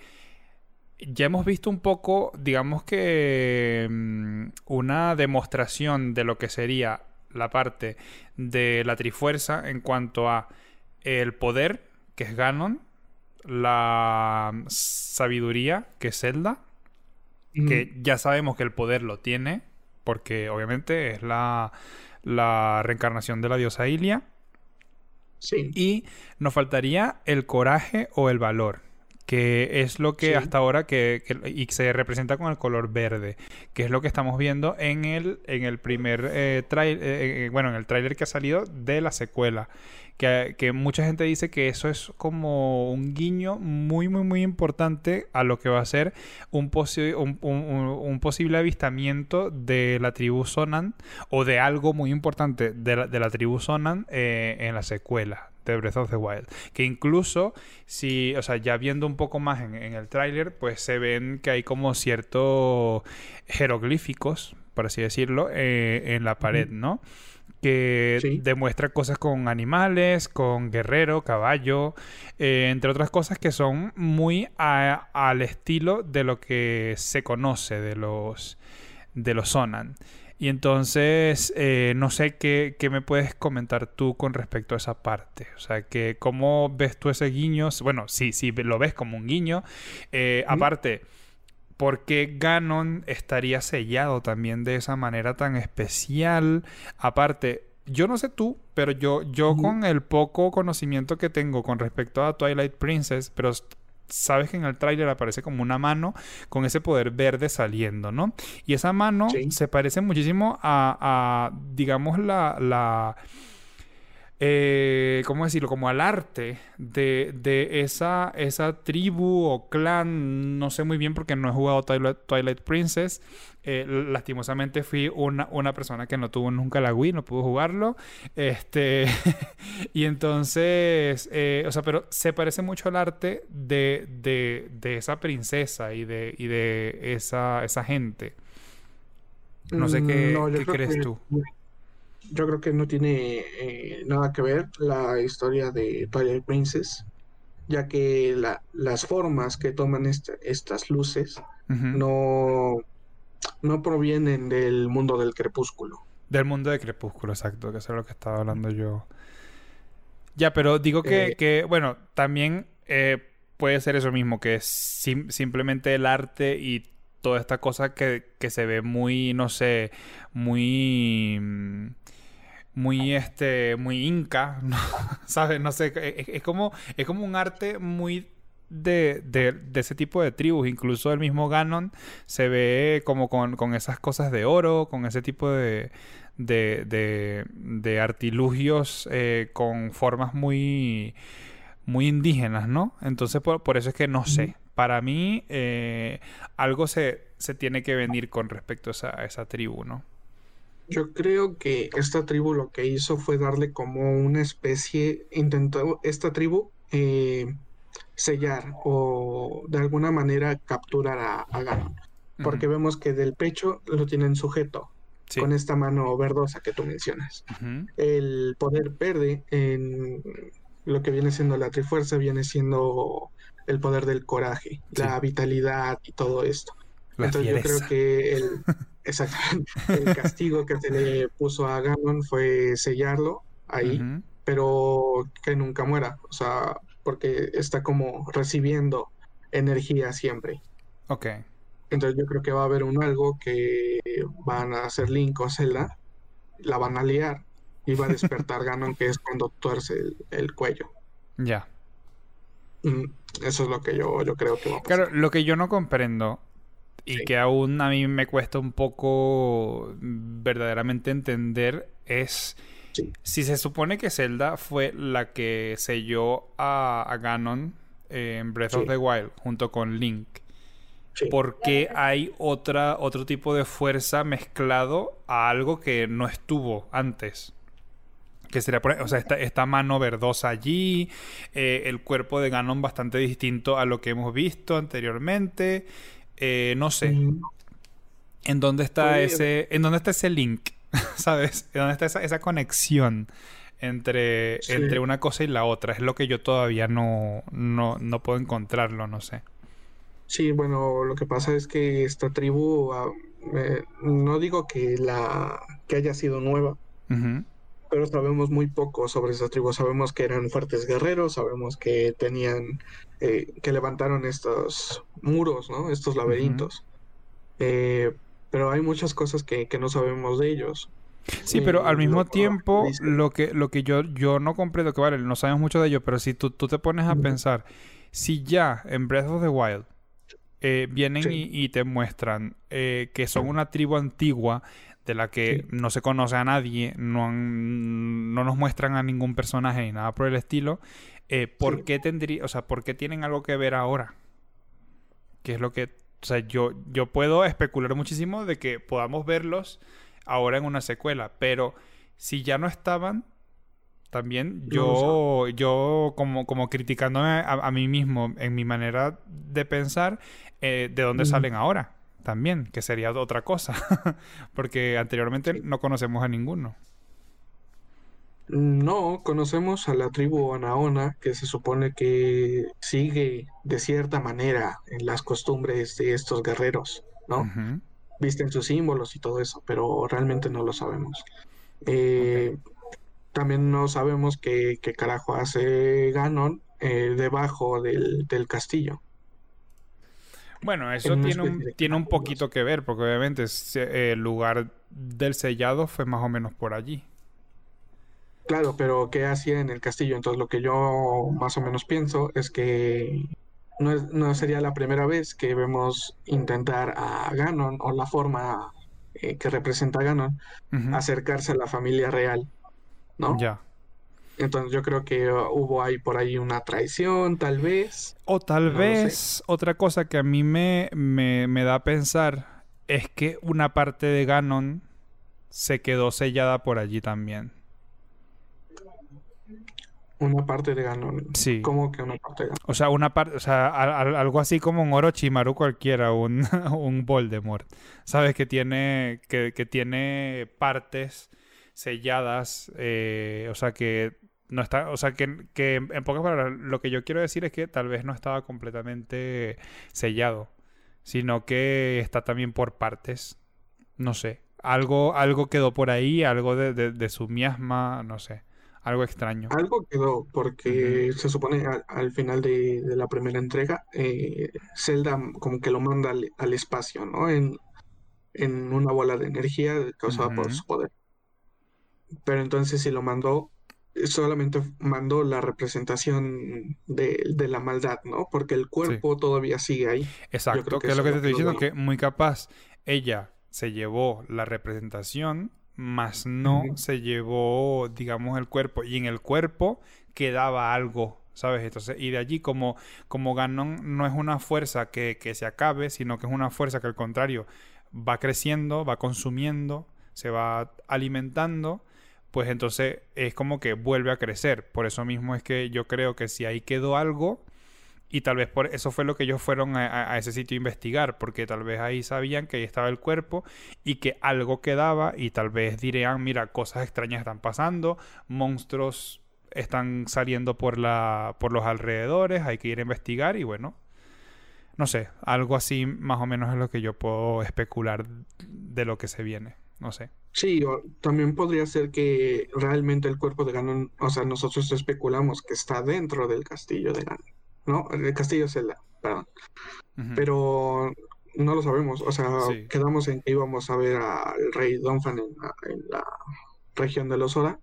ya hemos visto un poco, digamos que mm, una demostración de lo que sería la parte de la Trifuerza en cuanto a el poder, que es Ganon, la sabiduría, que es Zelda, que ya sabemos que el poder lo tiene, porque obviamente es la, la reencarnación de la diosa Ilia. Sí. Y nos faltaría el coraje o el valor que es lo que hasta ahora que, y se representa con el color verde, que es lo que estamos viendo en el, en el primer eh, trailer, eh, eh, bueno, en el tráiler que ha salido de la secuela, que, que, mucha gente dice que eso es como un guiño muy, muy, muy importante a lo que va a ser un, un, un, posible avistamiento de la tribu Sonan o de algo muy importante de la, de la tribu Sonan en la secuela de Breath of the Wild. Que incluso, si, o sea, ya viendo un poco más en, el tráiler, pues se ven que hay como ciertos jeroglíficos, por así decirlo, eh, en la pared, ¿no? que demuestra cosas con animales, con guerrero, caballo, eh, entre otras cosas que son muy al estilo de lo que se conoce de los de los Sonan. Y entonces, eh, no sé qué, me puedes comentar tú con respecto a esa parte. O sea, que cómo ves tú ese guiño. Bueno, sí, sí, lo ves como un guiño. Eh, aparte, ¿por qué Ganon estaría sellado también de esa manera tan especial? Aparte, yo no sé tú, pero yo, yo con el poco conocimiento que tengo con respecto a Twilight Princess, pero sabes que en el tráiler aparece como una mano con ese poder verde saliendo, ¿no? Y esa mano se parece muchísimo a, digamos, la, la eh, ¿cómo decirlo? Como al arte de, de, esa, esa tribu o clan, no sé muy bien porque no he jugado Twilight, Princess. Eh, lastimosamente fui una, una, persona que no tuvo nunca la Wii, no pudo jugarlo. Este, y entonces, eh, o sea, pero se parece mucho al arte de, de, de esa princesa y de, y de esa, esa gente. No sé qué, mm, ¿qué crees tú yo creo que no tiene eh, nada que ver la historia de Twilight Princess, ya que las formas que toman estas luces no, no provienen del mundo del crepúsculo. Del mundo del crepúsculo, exacto, que es lo que estaba hablando yo. Ya, pero digo que, eh. bueno, también eh, puede ser eso mismo, que es simplemente el arte y toda esta cosa que, que se ve muy, no sé, muy mm, muy este muy inca sabes no sé es, como es como un arte muy de, de, ese tipo de tribus. Incluso el mismo Ganon se ve como con, con esas cosas de oro con ese tipo de de, de artilugios eh, con formas muy muy indígenas no entonces por, por eso es que no sé. Para mí eh, algo se, se tiene que venir con respecto a esa, a esa tribu no yo creo que esta tribu lo que hizo fue darle como una especie, intentó esta tribu eh, sellar o de alguna manera capturar a, a Porque vemos que del pecho lo tienen sujeto con esta mano verdosa que tú mencionas. El poder verde en lo que viene siendo la trifuerza viene siendo el poder del coraje, la vitalidad y todo esto. Entonces yo creo que el, Exactamente. El castigo que se le puso a Ganon fue sellarlo ahí, pero que nunca muera. O sea, porque está como recibiendo energía siempre. Ok. Entonces yo creo que va a haber un algo que van a hacer Link o Zelda, la van a liar iba a despertar Ganon, que es cuando tuerce el, cuello. Ya. Mm, eso es lo que yo, yo creo que va a pasar. Claro, lo que yo no comprendo y que aún a mí me cuesta un poco verdaderamente entender es si se supone que Zelda fue la que selló a, Ganon en Breath of the Wild junto con Link. ¿Por qué hay otra, otro tipo de fuerza mezclado a algo que no estuvo antes? Que sería, o sea, esta, mano verdosa allí, eh, el cuerpo de Ganon bastante distinto a lo que hemos visto anteriormente. Eh, no sé. Mm. ¿En dónde está ese. ¿En dónde está ese link? ¿Sabes? ¿En dónde está esa, conexión entre, entre una cosa y la otra? Es lo que yo todavía no, no, no puedo encontrarlo, no sé. Sí, bueno, lo que pasa es que esta tribu, ah, no digo que la que haya sido nueva, pero sabemos muy poco sobre esta tribu. Sabemos que eran fuertes guerreros, sabemos que tenían, eh, que levantaron estos muros, ¿no? Estos laberintos. Eh, pero hay muchas cosas que, no sabemos de ellos. Sí, pero al mismo tiempo, lo que, lo que yo, yo no comprendo, que vale, no sabemos mucho de ellos, pero si tú, tú te pones a pensar, si ya en Breath of the Wild eh, vienen y, te muestran eh, que son una tribu antigua de la que no se conoce a nadie, no, no nos muestran a ningún personaje ni nada por el estilo, eh, ¿por qué tendría, o sea, por qué tienen algo que ver ahora? ¿Qué es lo que, o sea, yo, yo puedo especular muchísimo de que podamos verlos ahora en una secuela, pero si ya no estaban, también yo, yo como, como criticándome a, mí mismo en mi manera de pensar, eh, ¿de dónde salen ahora? También, que sería otra cosa, porque anteriormente no conocemos a ninguno. No, conocemos a la tribu Anaona, que se supone que sigue de cierta manera en las costumbres de estos guerreros, ¿no? Visten sus símbolos y todo eso, pero realmente no lo sabemos. Eh, también no sabemos qué, carajo hace Ganon eh, debajo del, castillo. Bueno, eso tiene un, tiene un poquito que ver, porque obviamente el lugar del sellado fue más o menos por allí. Claro, pero ¿qué hacía en el castillo? Entonces lo que yo más o menos pienso es que no, no sería la primera vez que vemos intentar a Ganon o la forma eh, que representa a Ganon acercarse a la familia real ¿no? Ya. Entonces yo creo que hubo ahí por ahí una traición, tal vez. O tal vez otra cosa que a mí me, me, da a pensar es que una parte de Ganon se quedó sellada por allí también. Una parte de Ganon. Sí. ¿Cómo que una parte de Ganon? O sea, una parte, o sea, algo así como un Orochimaru cualquiera, un, un Voldemort. ¿Sabes? Que tiene, que, que tiene partes selladas, eh, o sea que no está, o sea que, en pocas palabras lo que yo quiero decir es que tal vez no estaba completamente sellado, sino que está también por partes, no sé, algo, algo quedó por ahí, algo de, su miasma, no sé, algo extraño. Algo quedó porque se supone al, final de, la primera entrega, eh, Zelda como que lo manda al, espacio, ¿no? En, en una bola de energía causada por su poder. Pero entonces si lo mandó, solamente mandó la representación de, la maldad, ¿no? Porque el cuerpo todavía sigue ahí. Exacto, que, es lo que te estoy diciendo, que muy capaz ella se llevó la representación, más no se llevó, digamos, el cuerpo. Y en el cuerpo quedaba algo, ¿sabes? Entonces, y de allí como, como Ganon no es una fuerza que, que se acabe, sino que es una fuerza que al contrario va creciendo, va consumiendo, se va alimentando pues entonces es como que vuelve a crecer. Por eso mismo es que yo creo que si ahí quedó algo, y tal vez por eso fue lo que ellos fueron a, ese sitio a investigar, porque tal vez ahí sabían que ahí estaba el cuerpo y que algo quedaba y tal vez dirían, mira, cosas extrañas están pasando, monstruos están saliendo por, la, por los alrededores, hay que ir a investigar y bueno, no sé, algo así más o menos es lo que yo puedo especular de lo que se viene, no sé. Sí, también podría ser que realmente el cuerpo de Ganon, o sea, nosotros especulamos que está dentro del castillo de Ganon, ¿no? El castillo el, perdón. Pero no lo sabemos, o sea, quedamos en que íbamos a ver al rey Donphan en, la, región de los Ora,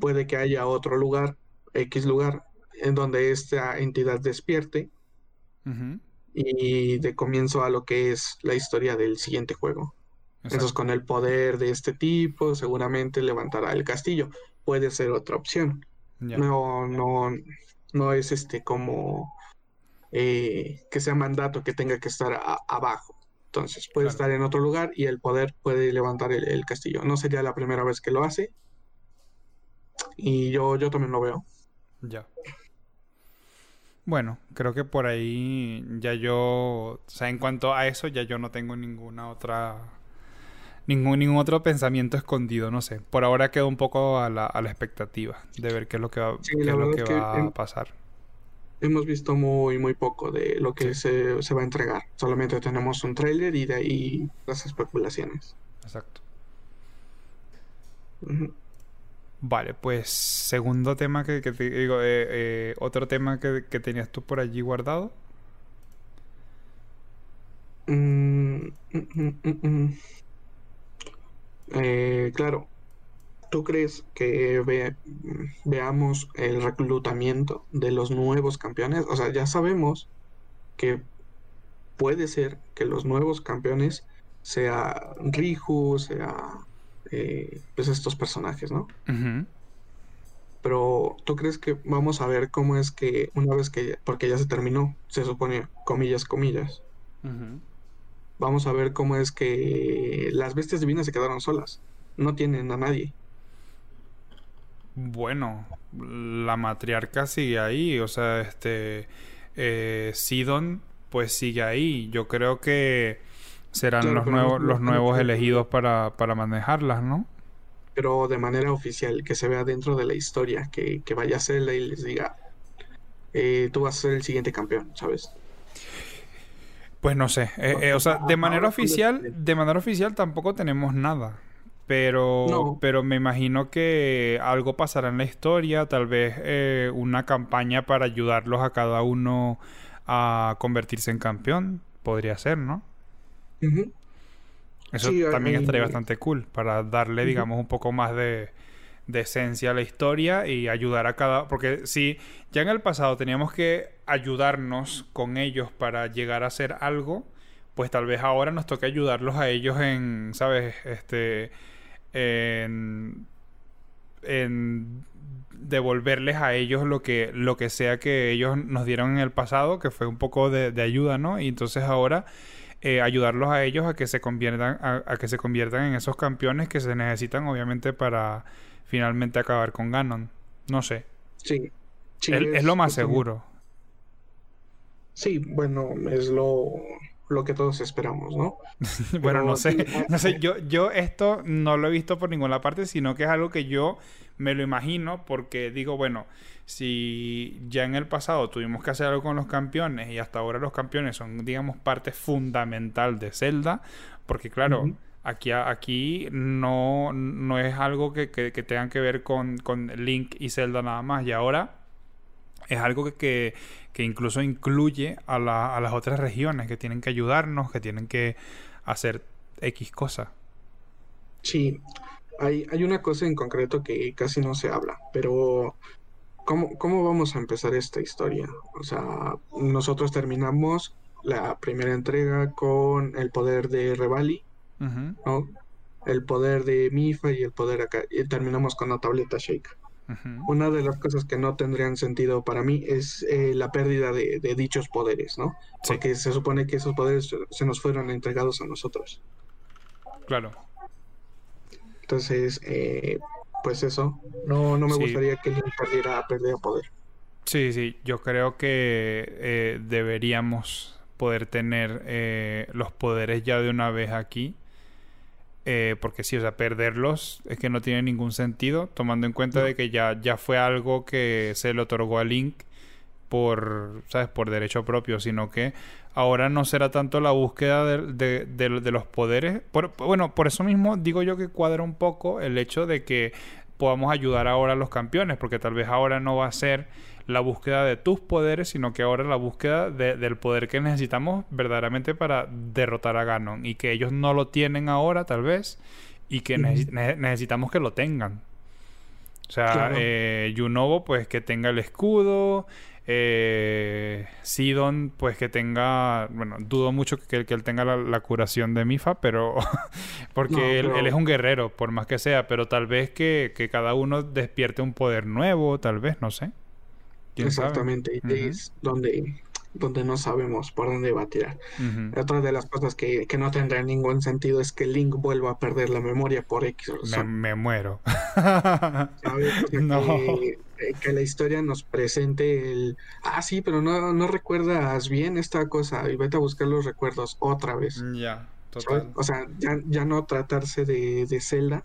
puede que haya otro lugar, X lugar, en donde esta entidad despierte y de comienzo a lo que es la historia del siguiente juego. Entonces, con el poder de este tipo, seguramente levantará el castillo. Puede ser otra opción. No, no, no es este como eh, que sea mandato que tenga que estar abajo. Entonces puede estar en otro lugar y el poder puede levantar el, castillo. No sería la primera vez que lo hace. Y yo, yo también lo veo. Ya. Bueno, creo que por ahí ya yo, o sea, en cuanto a eso, ya yo no tengo ninguna otra, ningún, ningún otro pensamiento escondido, no sé. Por ahora quedo un poco a la, a la expectativa de ver qué es lo que va, qué es lo que va a pasar hemos visto muy, muy poco de lo que se, va a entregar. Solamente tenemos un tráiler y de ahí las especulaciones. Exacto. Vale, pues segundo tema que, te digo, eh, eh, otro tema que, tenías tú por allí guardado. Mm, mm, mm, eh, claro, ¿Tú crees que veamos el reclutamiento de los nuevos campeones? O sea, ya sabemos que puede ser que los nuevos campeones sea Riju, sea eh, pues estos personajes, ¿no? Pero ¿tú crees que vamos a ver cómo es que una vez que, porque ya se terminó, se supone, comillas, comillas, vamos a ver cómo es que las bestias divinas se quedaron solas, no tienen a nadie. Bueno, la matriarca sigue ahí, o sea, este eh, Sidon pues sigue ahí. Yo creo que serán los nuevos los nuevos elegidos para, para manejarlas, ¿no? Pero de manera oficial, que se vea dentro de la historia, que, que vaya a ser y les diga, eh, tú vas a ser el siguiente campeón, ¿sabes? Pues no sé, eh, eh, o sea, de manera oficial, de manera oficial tampoco tenemos nada. Pero, pero me imagino que algo pasará en la historia, tal vez eh, una campaña para ayudarlos a cada uno a convertirse en campeón. Podría ser, ¿no? Eso también estaría bastante cool para darle, digamos, un poco más de, de esencia a la historia y ayudar a cada... Porque si ya en el pasado teníamos que ayudarnos con ellos para llegar a hacer algo, pues tal vez ahora nos toque ayudarlos a ellos en, ¿sabes? Este en, devolverles a ellos lo que, lo que sea que ellos nos dieron en el pasado, que fue un poco de, ayuda, ¿no? Y entonces ahora eh, ayudarlos a ellos a que se conviertan, a, que se conviertan en esos campeones que se necesitan, obviamente, para finalmente acabar con Ganon. No sé. Sí. es, lo más seguro. Sí, bueno, es lo lo que todos esperamos, ¿no? bueno, no sé, no sé, yo, yo esto no lo he visto por ninguna parte, sino que es algo que yo me lo imagino porque digo, bueno, si ya en el pasado tuvimos que hacer algo con los campeones y hasta ahora los campeones son, digamos, parte fundamental de Zelda, porque claro, aquí, aquí no, no es algo que, que, que tengan que ver con, con Link y Zelda nada más, y ahora es algo que, incluso incluye a, las otras regiones que tienen que ayudarnos, que tienen que hacer X cosa. Sí, hay, hay una cosa en concreto que casi no se habla, pero ¿cómo, ¿cómo vamos a empezar esta historia? O sea, nosotros terminamos la primera entrega con el poder de Revali, ¿no? El poder de Mifa y el poder acá. Y terminamos con la tableta Shake. Una de las cosas que no tendrían sentido para mí es eh, la pérdida de, dichos poderes, ¿no? Porque se supone que esos poderes se nos fueron entregados a nosotros. Claro. Entonces, eh, pues eso, no, no me gustaría que Link perdiera, perdiera poder. Sí, sí, yo creo que eh, deberíamos poder tener los poderes ya de una vez aquí eh, porque sí, o sea, perderlos es que no tiene ningún sentido, tomando en cuenta de que ya, ya fue algo que se le otorgó a Link por, ¿sabes? por derecho propio, sino que ahora no será tanto la búsqueda de, de, los poderes. bueno, por eso mismo digo yo que cuadra un poco el hecho de que podamos ayudar ahora a los campeones, porque tal vez ahora no va a ser la búsqueda de tus poderes, sino que ahora la búsqueda del poder que necesitamos verdaderamente para derrotar a Ganon y que ellos no lo tienen ahora tal vez y que necesitamos que lo tengan. O sea, eh, Yunobo, pues que tenga el escudo. Eh, Sidon, pues que tenga. Bueno, dudo mucho que, que él tenga la, curación de Mifa, pero. porque él, es un guerrero, por más que sea. Pero tal vez que, que cada uno despierte un poder nuevo, tal vez, no sé. Exactamente. Es donde donde no sabemos por dónde va a tirar. Otra de las cosas que, no tendrá ningún sentido es que Link vuelva a perder la memoria por X Me, muero. Que, la historia nos presente el... Ah, sí, pero no, no recuerdas bien esta cosa y vete a buscar los recuerdos otra vez. Ya, total. O sea, ya, no tratarse de, de Zelda,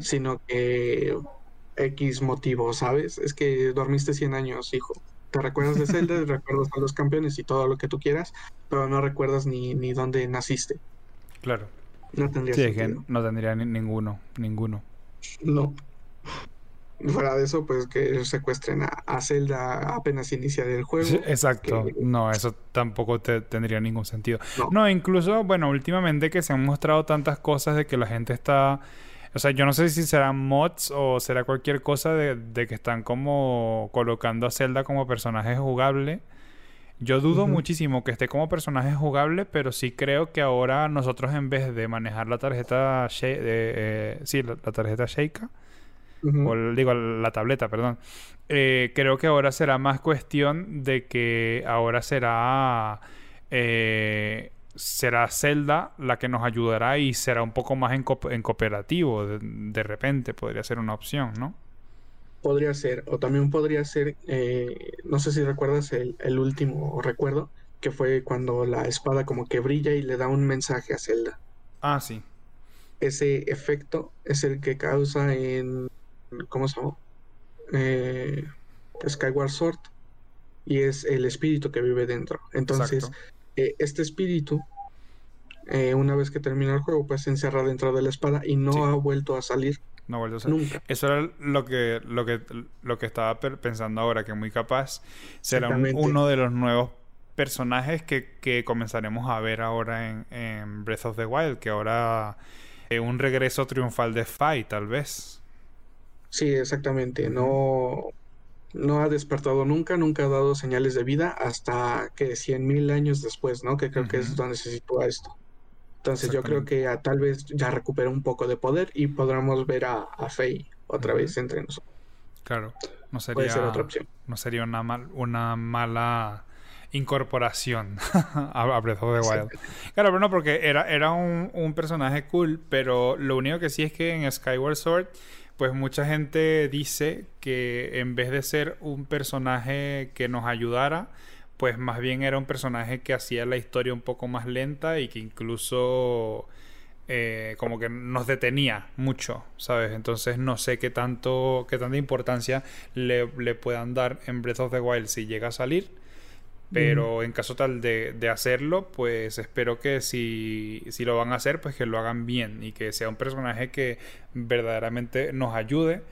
sino que X motivo, ¿sabes? Es que dormiste 100 años, hijo te recuerdas de Zelda, recuerdas a los campeones y todo lo que tú quieras, pero no recuerdas ni, ni dónde naciste. Claro. No tendría sí, que no tendría ninguno, ninguno. No. Fuera de eso, pues que secuestren a, Zelda apenas inicia el juego. exacto. No, eso tampoco te, tendría ningún sentido. no, incluso, bueno, últimamente que se han mostrado tantas cosas de que la gente está o sea, yo no sé si serán mods o será cualquier cosa de, que están como colocando a Zelda como personaje jugable. Yo dudo muchísimo que esté como personaje jugable, pero sí creo que ahora nosotros en vez de manejar la tarjeta, eh, sí, la, tarjeta Sheikah, o digo la tableta, perdón, eh, creo que ahora será más cuestión de que ahora será eh, será Zelda la que nos ayudará y será un poco más en, cooperativo. De, repente podría ser una opción, ¿no? Podría ser, o también podría ser, eh, no sé si recuerdas el, último recuerdo, que fue cuando la espada como que brilla y le da un mensaje a Zelda. Ah, sí. Ese efecto es el que causa en, ¿cómo se llama? Eh, Skyward Sword y es el espíritu que vive dentro. Entonces, eh, este espíritu, eh, una vez que termina el juego, pues se encierra dentro de la espada y no ha vuelto a salir. No ha vuelto a salir. Nunca. Eso era lo que, lo que, lo que estaba pensando ahora, que muy capaz será uno de los nuevos personajes que, comenzaremos a ver ahora en, Breath of the Wild, que ahora es un regreso triunfal de Fight, tal vez. Sí, exactamente. No, no ha despertado nunca, nunca ha dado señales de vida hasta que cien mil años después, ¿no? Que creo que es donde se sitúa esto. Entonces yo creo que tal vez ya recupera un poco de poder y podremos ver a, a Faye otra vez entre nosotros. Claro, no sería, otra opción. No sería una, mal, una mala incorporación a Breath of the Wild. Claro, pero no, porque era, era un, un personaje cool, pero lo único que sí es que en Skyward Sword pues mucha gente dice que en vez de ser un personaje que nos ayudara, pues más bien era un personaje que hacía la historia un poco más lenta y que incluso eh, como que nos detenía mucho, ¿sabes? Entonces no sé qué tanto, qué tanta importancia le, le puedan dar en Breath of the Wild si llega a salir pero en caso tal de, hacerlo, pues espero que si, si, lo van a hacer, pues que lo hagan bien y que sea un personaje que verdaderamente nos ayude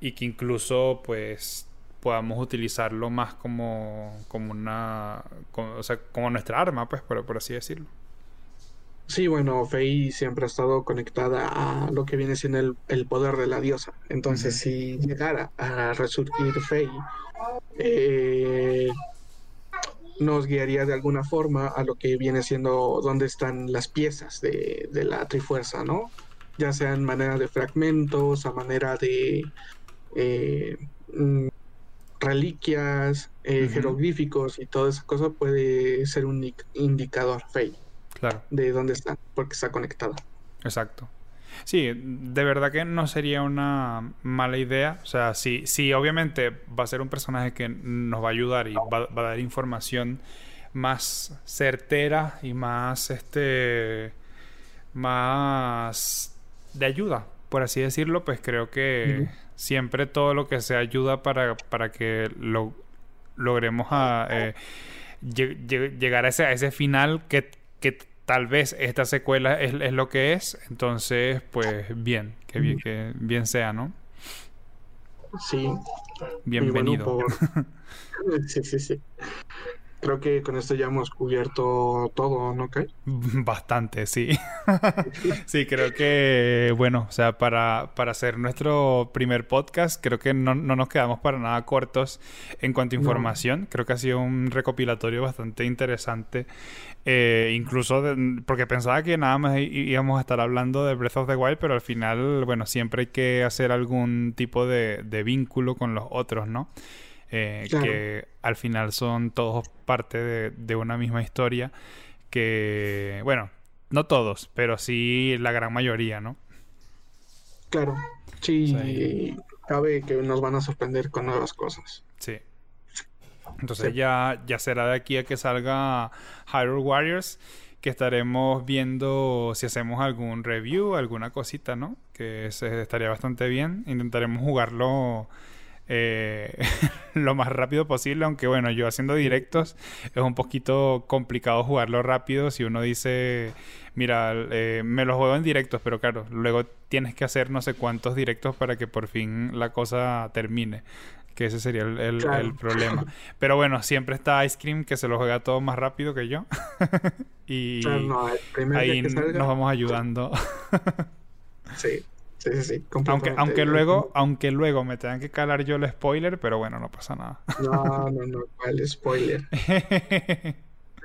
y que incluso pues podamos utilizarlo más como, como una o sea, como nuestra arma, pues por, así decirlo. Sí, bueno, Fei siempre ha estado conectada a lo que viene siendo el, poder de la diosa. Entonces, si llegara a resurgir Fei, eh, nos guiaría de alguna forma a lo que viene siendo dónde están las piezas de, la Trifuerza, ¿no? Ya sea en manera de fragmentos, a manera de eh, mm, reliquias, eh, jeroglíficos y toda esa cosa puede ser un indicador fake claro. de dónde están, porque está conectada. Exacto. Sí, de verdad que no sería una mala idea. O sea, sí, sí, obviamente va a ser un personaje que nos va a ayudar y va, a dar información más certera y más este más de ayuda, por así decirlo, pues creo que siempre todo lo que sea ayuda para, para que lo logremos a eh, llegar a ese, a ese final que, que tal vez esta secuela es, lo que es, entonces pues bien, que bien, que bien sea, ¿no? Sí. Bienvenido. sí, sí, sí. Creo que con esto ya hemos cubierto todo, ¿no, Kai? Bastante, sí. sí, creo que, bueno, o sea, para, para hacer nuestro primer podcast, creo que no, no nos quedamos para nada cortos en cuanto a información. Creo que ha sido un recopilatorio bastante interesante. Eh, incluso porque pensaba que nada más íbamos a estar hablando de Breath of the Wild, pero al final, bueno, siempre hay que hacer algún tipo de, de vínculo con los otros, ¿no? Eh, que al final son todos parte de, una misma historia, que, bueno, no todos, pero sí la gran mayoría, ¿no? Claro, sí, cabe que nos van a sorprender con nuevas cosas. Sí. Entonces ya, ya será de aquí a que salga Hyrule Warriors que estaremos viendo si hacemos algún review, alguna cosita, ¿no? Que se, estaría bastante bien. Intentaremos jugarlo eh, lo más rápido posible, aunque bueno, yo haciendo directos es un poquito complicado jugarlo rápido si uno dice, mira, eh, me lo juego en directos, pero claro, luego tienes que hacer no sé cuántos directos para que por fin la cosa termine. Que ese sería el, problema. Pero bueno, siempre está Ice Cream que se lo juega todo más rápido que yo. y ahí nos vamos ayudando. sí. Sí, sí, sí. Aunque, aunque, luego, aunque luego me tengan que calar yo el spoiler, pero bueno, no pasa nada. No, no, no, ¿cuál spoiler? De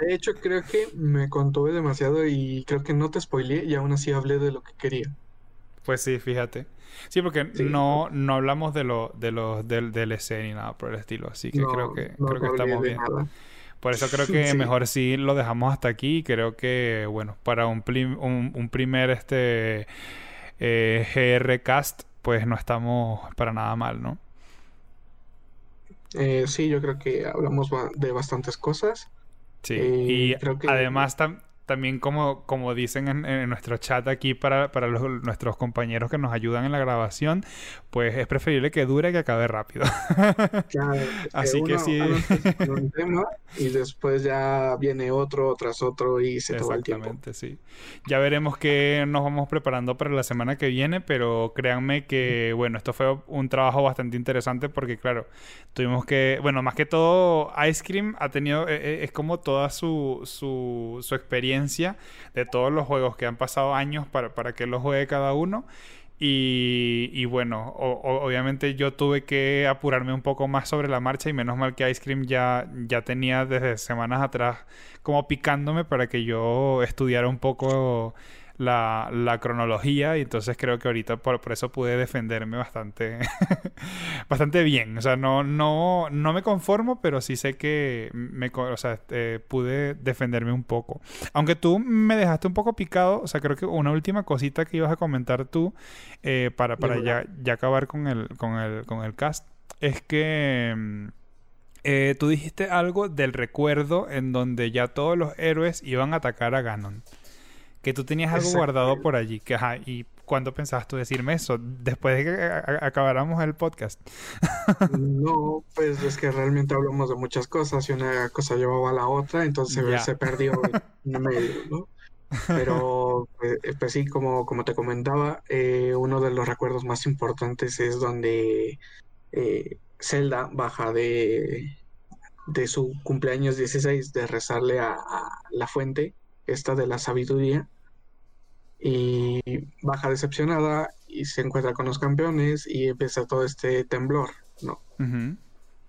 hecho, creo que me contuve demasiado y creo que no te spoileé y aún así hablé de lo que quería. Pues sí, fíjate. Sí, porque no, no hablamos de lo, de los del DLC ni nada por el estilo, así que creo que, creo que estamos bien. Por eso creo que mejor sí lo dejamos hasta aquí. Creo que, bueno, para un, un, un primer este eh, GRcast, pues no estamos para nada mal, ¿no? Eh, sí, yo creo que hablamos de bastantes cosas. Sí, eh, y creo que... además también como, como dicen en, nuestro chat aquí para, para nuestros compañeros que nos ayudan en la grabación, pues es preferible que dure que acabe rápido. Así que sí. Un tema y después ya viene otro tras otro y se te va el tiempo. sí. Ya veremos qué nos vamos preparando para la semana que viene, pero créanme que, bueno, esto fue un trabajo bastante interesante porque, claro, tuvimos que, bueno, más que todo, Ice Cream ha tenido, e, e, es como toda su, su, su experiencia de todos los juegos que han pasado años para, para que los juegue cada uno. Y, bueno, obviamente yo tuve que apurarme un poco más sobre la marcha y menos mal que Ice Cream ya, ya tenía desde semanas atrás como picándome para que yo estudiara un poco la, la cronología y entonces creo que ahorita por, eso pude defenderme bastante bastante bien. O sea, no, no, no me conformo, pero sí sé que me, o sea, este, pude defenderme un poco. Aunque tú me dejaste un poco picado, o sea, creo que una última cosita que ibas a comentar tú eh, para, para ya, ya, acabar con el, con, el, con el cast es que... Mm, eh, tú dijiste algo del recuerdo en donde ya todos los héroes iban a atacar a Ganon que tú tenías algo guardado por allí. Que, ajá, ¿Y cuándo pensabas tú decirme eso? Después de que acabáramos el podcast. no, pues es que realmente hablamos de muchas cosas y una cosa llevaba a la otra, entonces se perdió en medio, ¿no? Pero, pues, eh, pues, sí, como, como te comentaba, eh, uno de los recuerdos más importantes es donde eh, Zelda baja de, de su cumpleaños 16 de rezarle a la fuente esta de la sabiduría y baja decepcionada y se encuentra con los campeones y empieza todo este temblor, ¿no?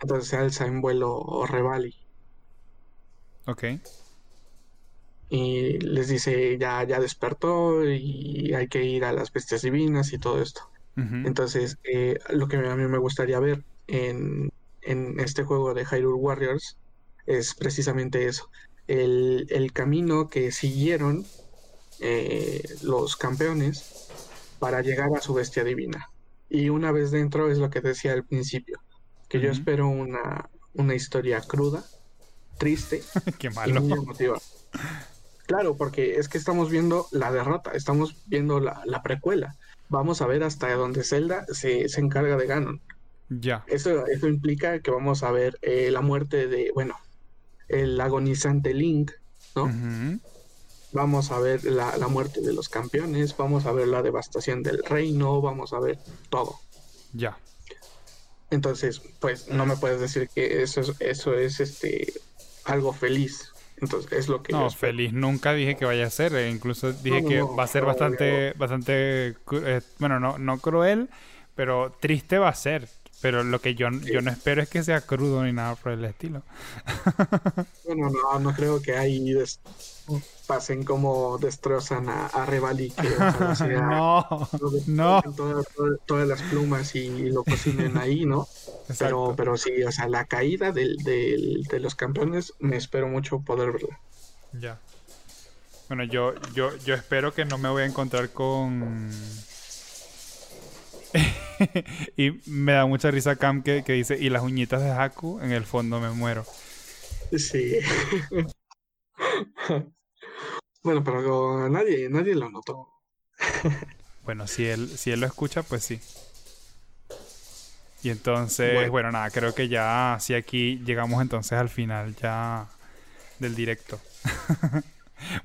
Entonces se alza en vuelo Revali. Ok. Y les dice, ya, ya despertó y hay que ir a las bestias divinas y todo esto. Entonces, eh, lo que a mí me gustaría ver en, en este juego de Hyrule Warriors es precisamente eso el, camino que siguieron eh, los campeones para llegar a su bestia divina. Y una vez dentro es lo que decía al principio, que yo espero una, una historia cruda, triste Qué malo. y muy emotiva. Claro, porque es que estamos viendo la derrota, estamos viendo la, precuela. Vamos a ver hasta donde Zelda se, se encarga de Ganon. Ya. Eso, eso implica que vamos a ver eh, la muerte de, bueno, el agonizante Link, ¿no? Vamos a ver la, muerte de los campeones, vamos a ver la devastación del reino, vamos a ver todo. Ya. Entonces, pues no me puedes decir que eso es, eso es este algo feliz. Entonces, es lo que... No, feliz nunca dije que vaya a ser. E incluso dije que va a ser bastante, bastante, eh, bueno, no, no cruel, pero triste va a ser. Pero lo que yo, yo no espero es que sea crudo ni nada por el estilo. bueno, no, no creo que ahí pasen como destrozan a, a Revalique. O sea, no, no. Todas, las plumas y, lo cocinen ahí, ¿no? Pero, pero sí, o sea, la caída del, del, de los campeones me espero mucho poder verla. Ya. Bueno, yo, yo, yo espero que no me voy a encontrar con y me da mucha risa Cam que, dice, y las uñitas de Haku, en el fondo me muero. Sí. bueno, pero nadie, nadie lo notó. bueno, si él, si él lo escucha, pues sí. Y entonces, bueno. nada, creo que ya, si aquí llegamos entonces al final ya del directo.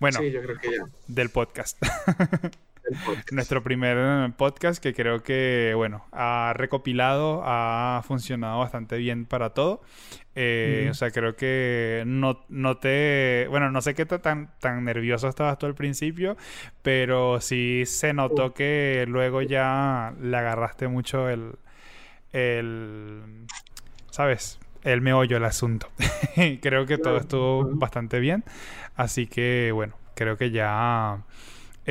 bueno, sí, yo creo que ya. del podcast. Nuestro primer podcast que creo que, bueno, ha recopilado, ha funcionado bastante bien para todo. Eh, o sea, creo que no, no te... Bueno, no sé qué tan, tan nervioso estabas tú al principio, pero sí se notó que luego ya le agarraste mucho el... el ¿Sabes? El meollo del asunto. creo que todo estuvo bastante bien. Así que, bueno, creo que ya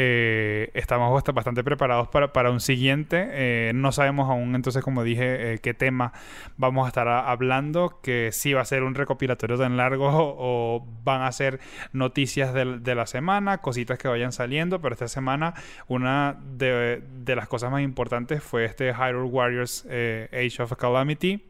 eh, estamos bastante preparados para, un siguiente. Eh, no sabemos aún, entonces, como dije, eh, qué tema vamos a estar hablando, que si va a ser un recopilatorio tan largo o, van a ser noticias de, la semana, cositas que vayan saliendo, pero esta semana una de, de las cosas más importantes fue este Hyrule Warriors Age of Calamity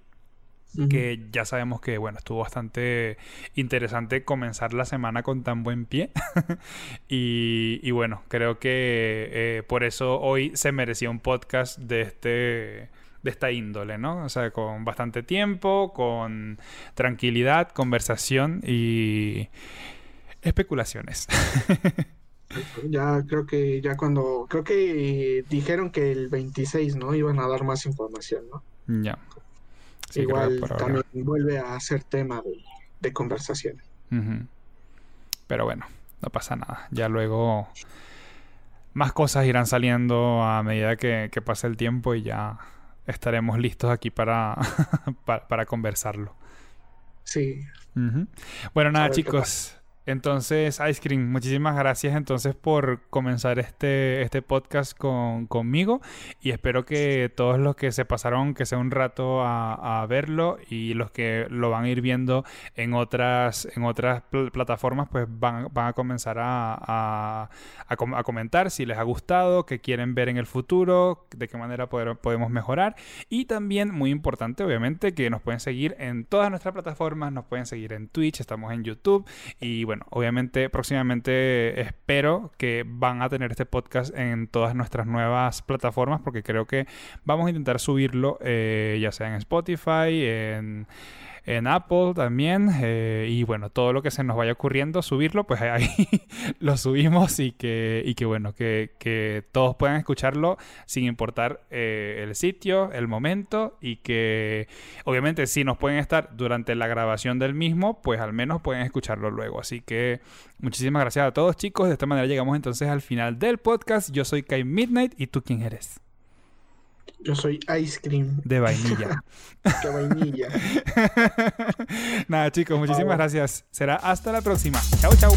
que ya sabemos que, bueno, estuvo bastante interesante comenzar la semana con tan buen pie. y, bueno, creo que eh, por eso hoy se merecía un podcast de este de esta índole, ¿no? O sea, con bastante tiempo, con tranquilidad, conversación y especulaciones. ya creo que ya cuando creo que dijeron que el 26, ¿no? Iban a dar más información, ¿no? Ya. Igual también vuelve a ser tema de, conversación. Pero bueno, no pasa nada. Ya luego más cosas irán saliendo a medida que, pase el tiempo y ya estaremos listos aquí para, para, conversarlo. Sí. Bueno, nada, chicos. Entonces, Ice Cream, muchísimas gracias entonces por comenzar este, este podcast con, conmigo y espero que todos los que se pasaron, que sea un rato a, verlo y los que lo van a ir viendo en otras, en otras plataformas, pues van, van a comenzar a, a, comentar si les ha gustado, qué quieren ver en el futuro, de qué manera podemos mejorar. Y también, muy importante, obviamente, que nos pueden seguir en todas nuestras plataformas, nos pueden seguir en Twitch, estamos en YouTube y obviamente próximamente espero que van a tener este podcast en todas nuestras nuevas plataformas porque creo que vamos a intentar subirlo eh, ya sea en Spotify, en en Apple también. Eh, y bueno, todo lo que se nos vaya ocurriendo, subirlo, pues ahí lo subimos y que, y que bueno, que, todos puedan escucharlo sin importar eh, el sitio, el momento y que obviamente si nos pueden estar durante la grabación del mismo, pues al menos pueden escucharlo luego. Así que muchísimas gracias a todos chicos. De esta manera llegamos entonces al final del podcast. Yo soy Kai Midnight y tú quién eres. Yo soy ice cream. De vainilla. de vainilla. Nada, chicos, muchísimas gracias. Será hasta la próxima. Chau, chau.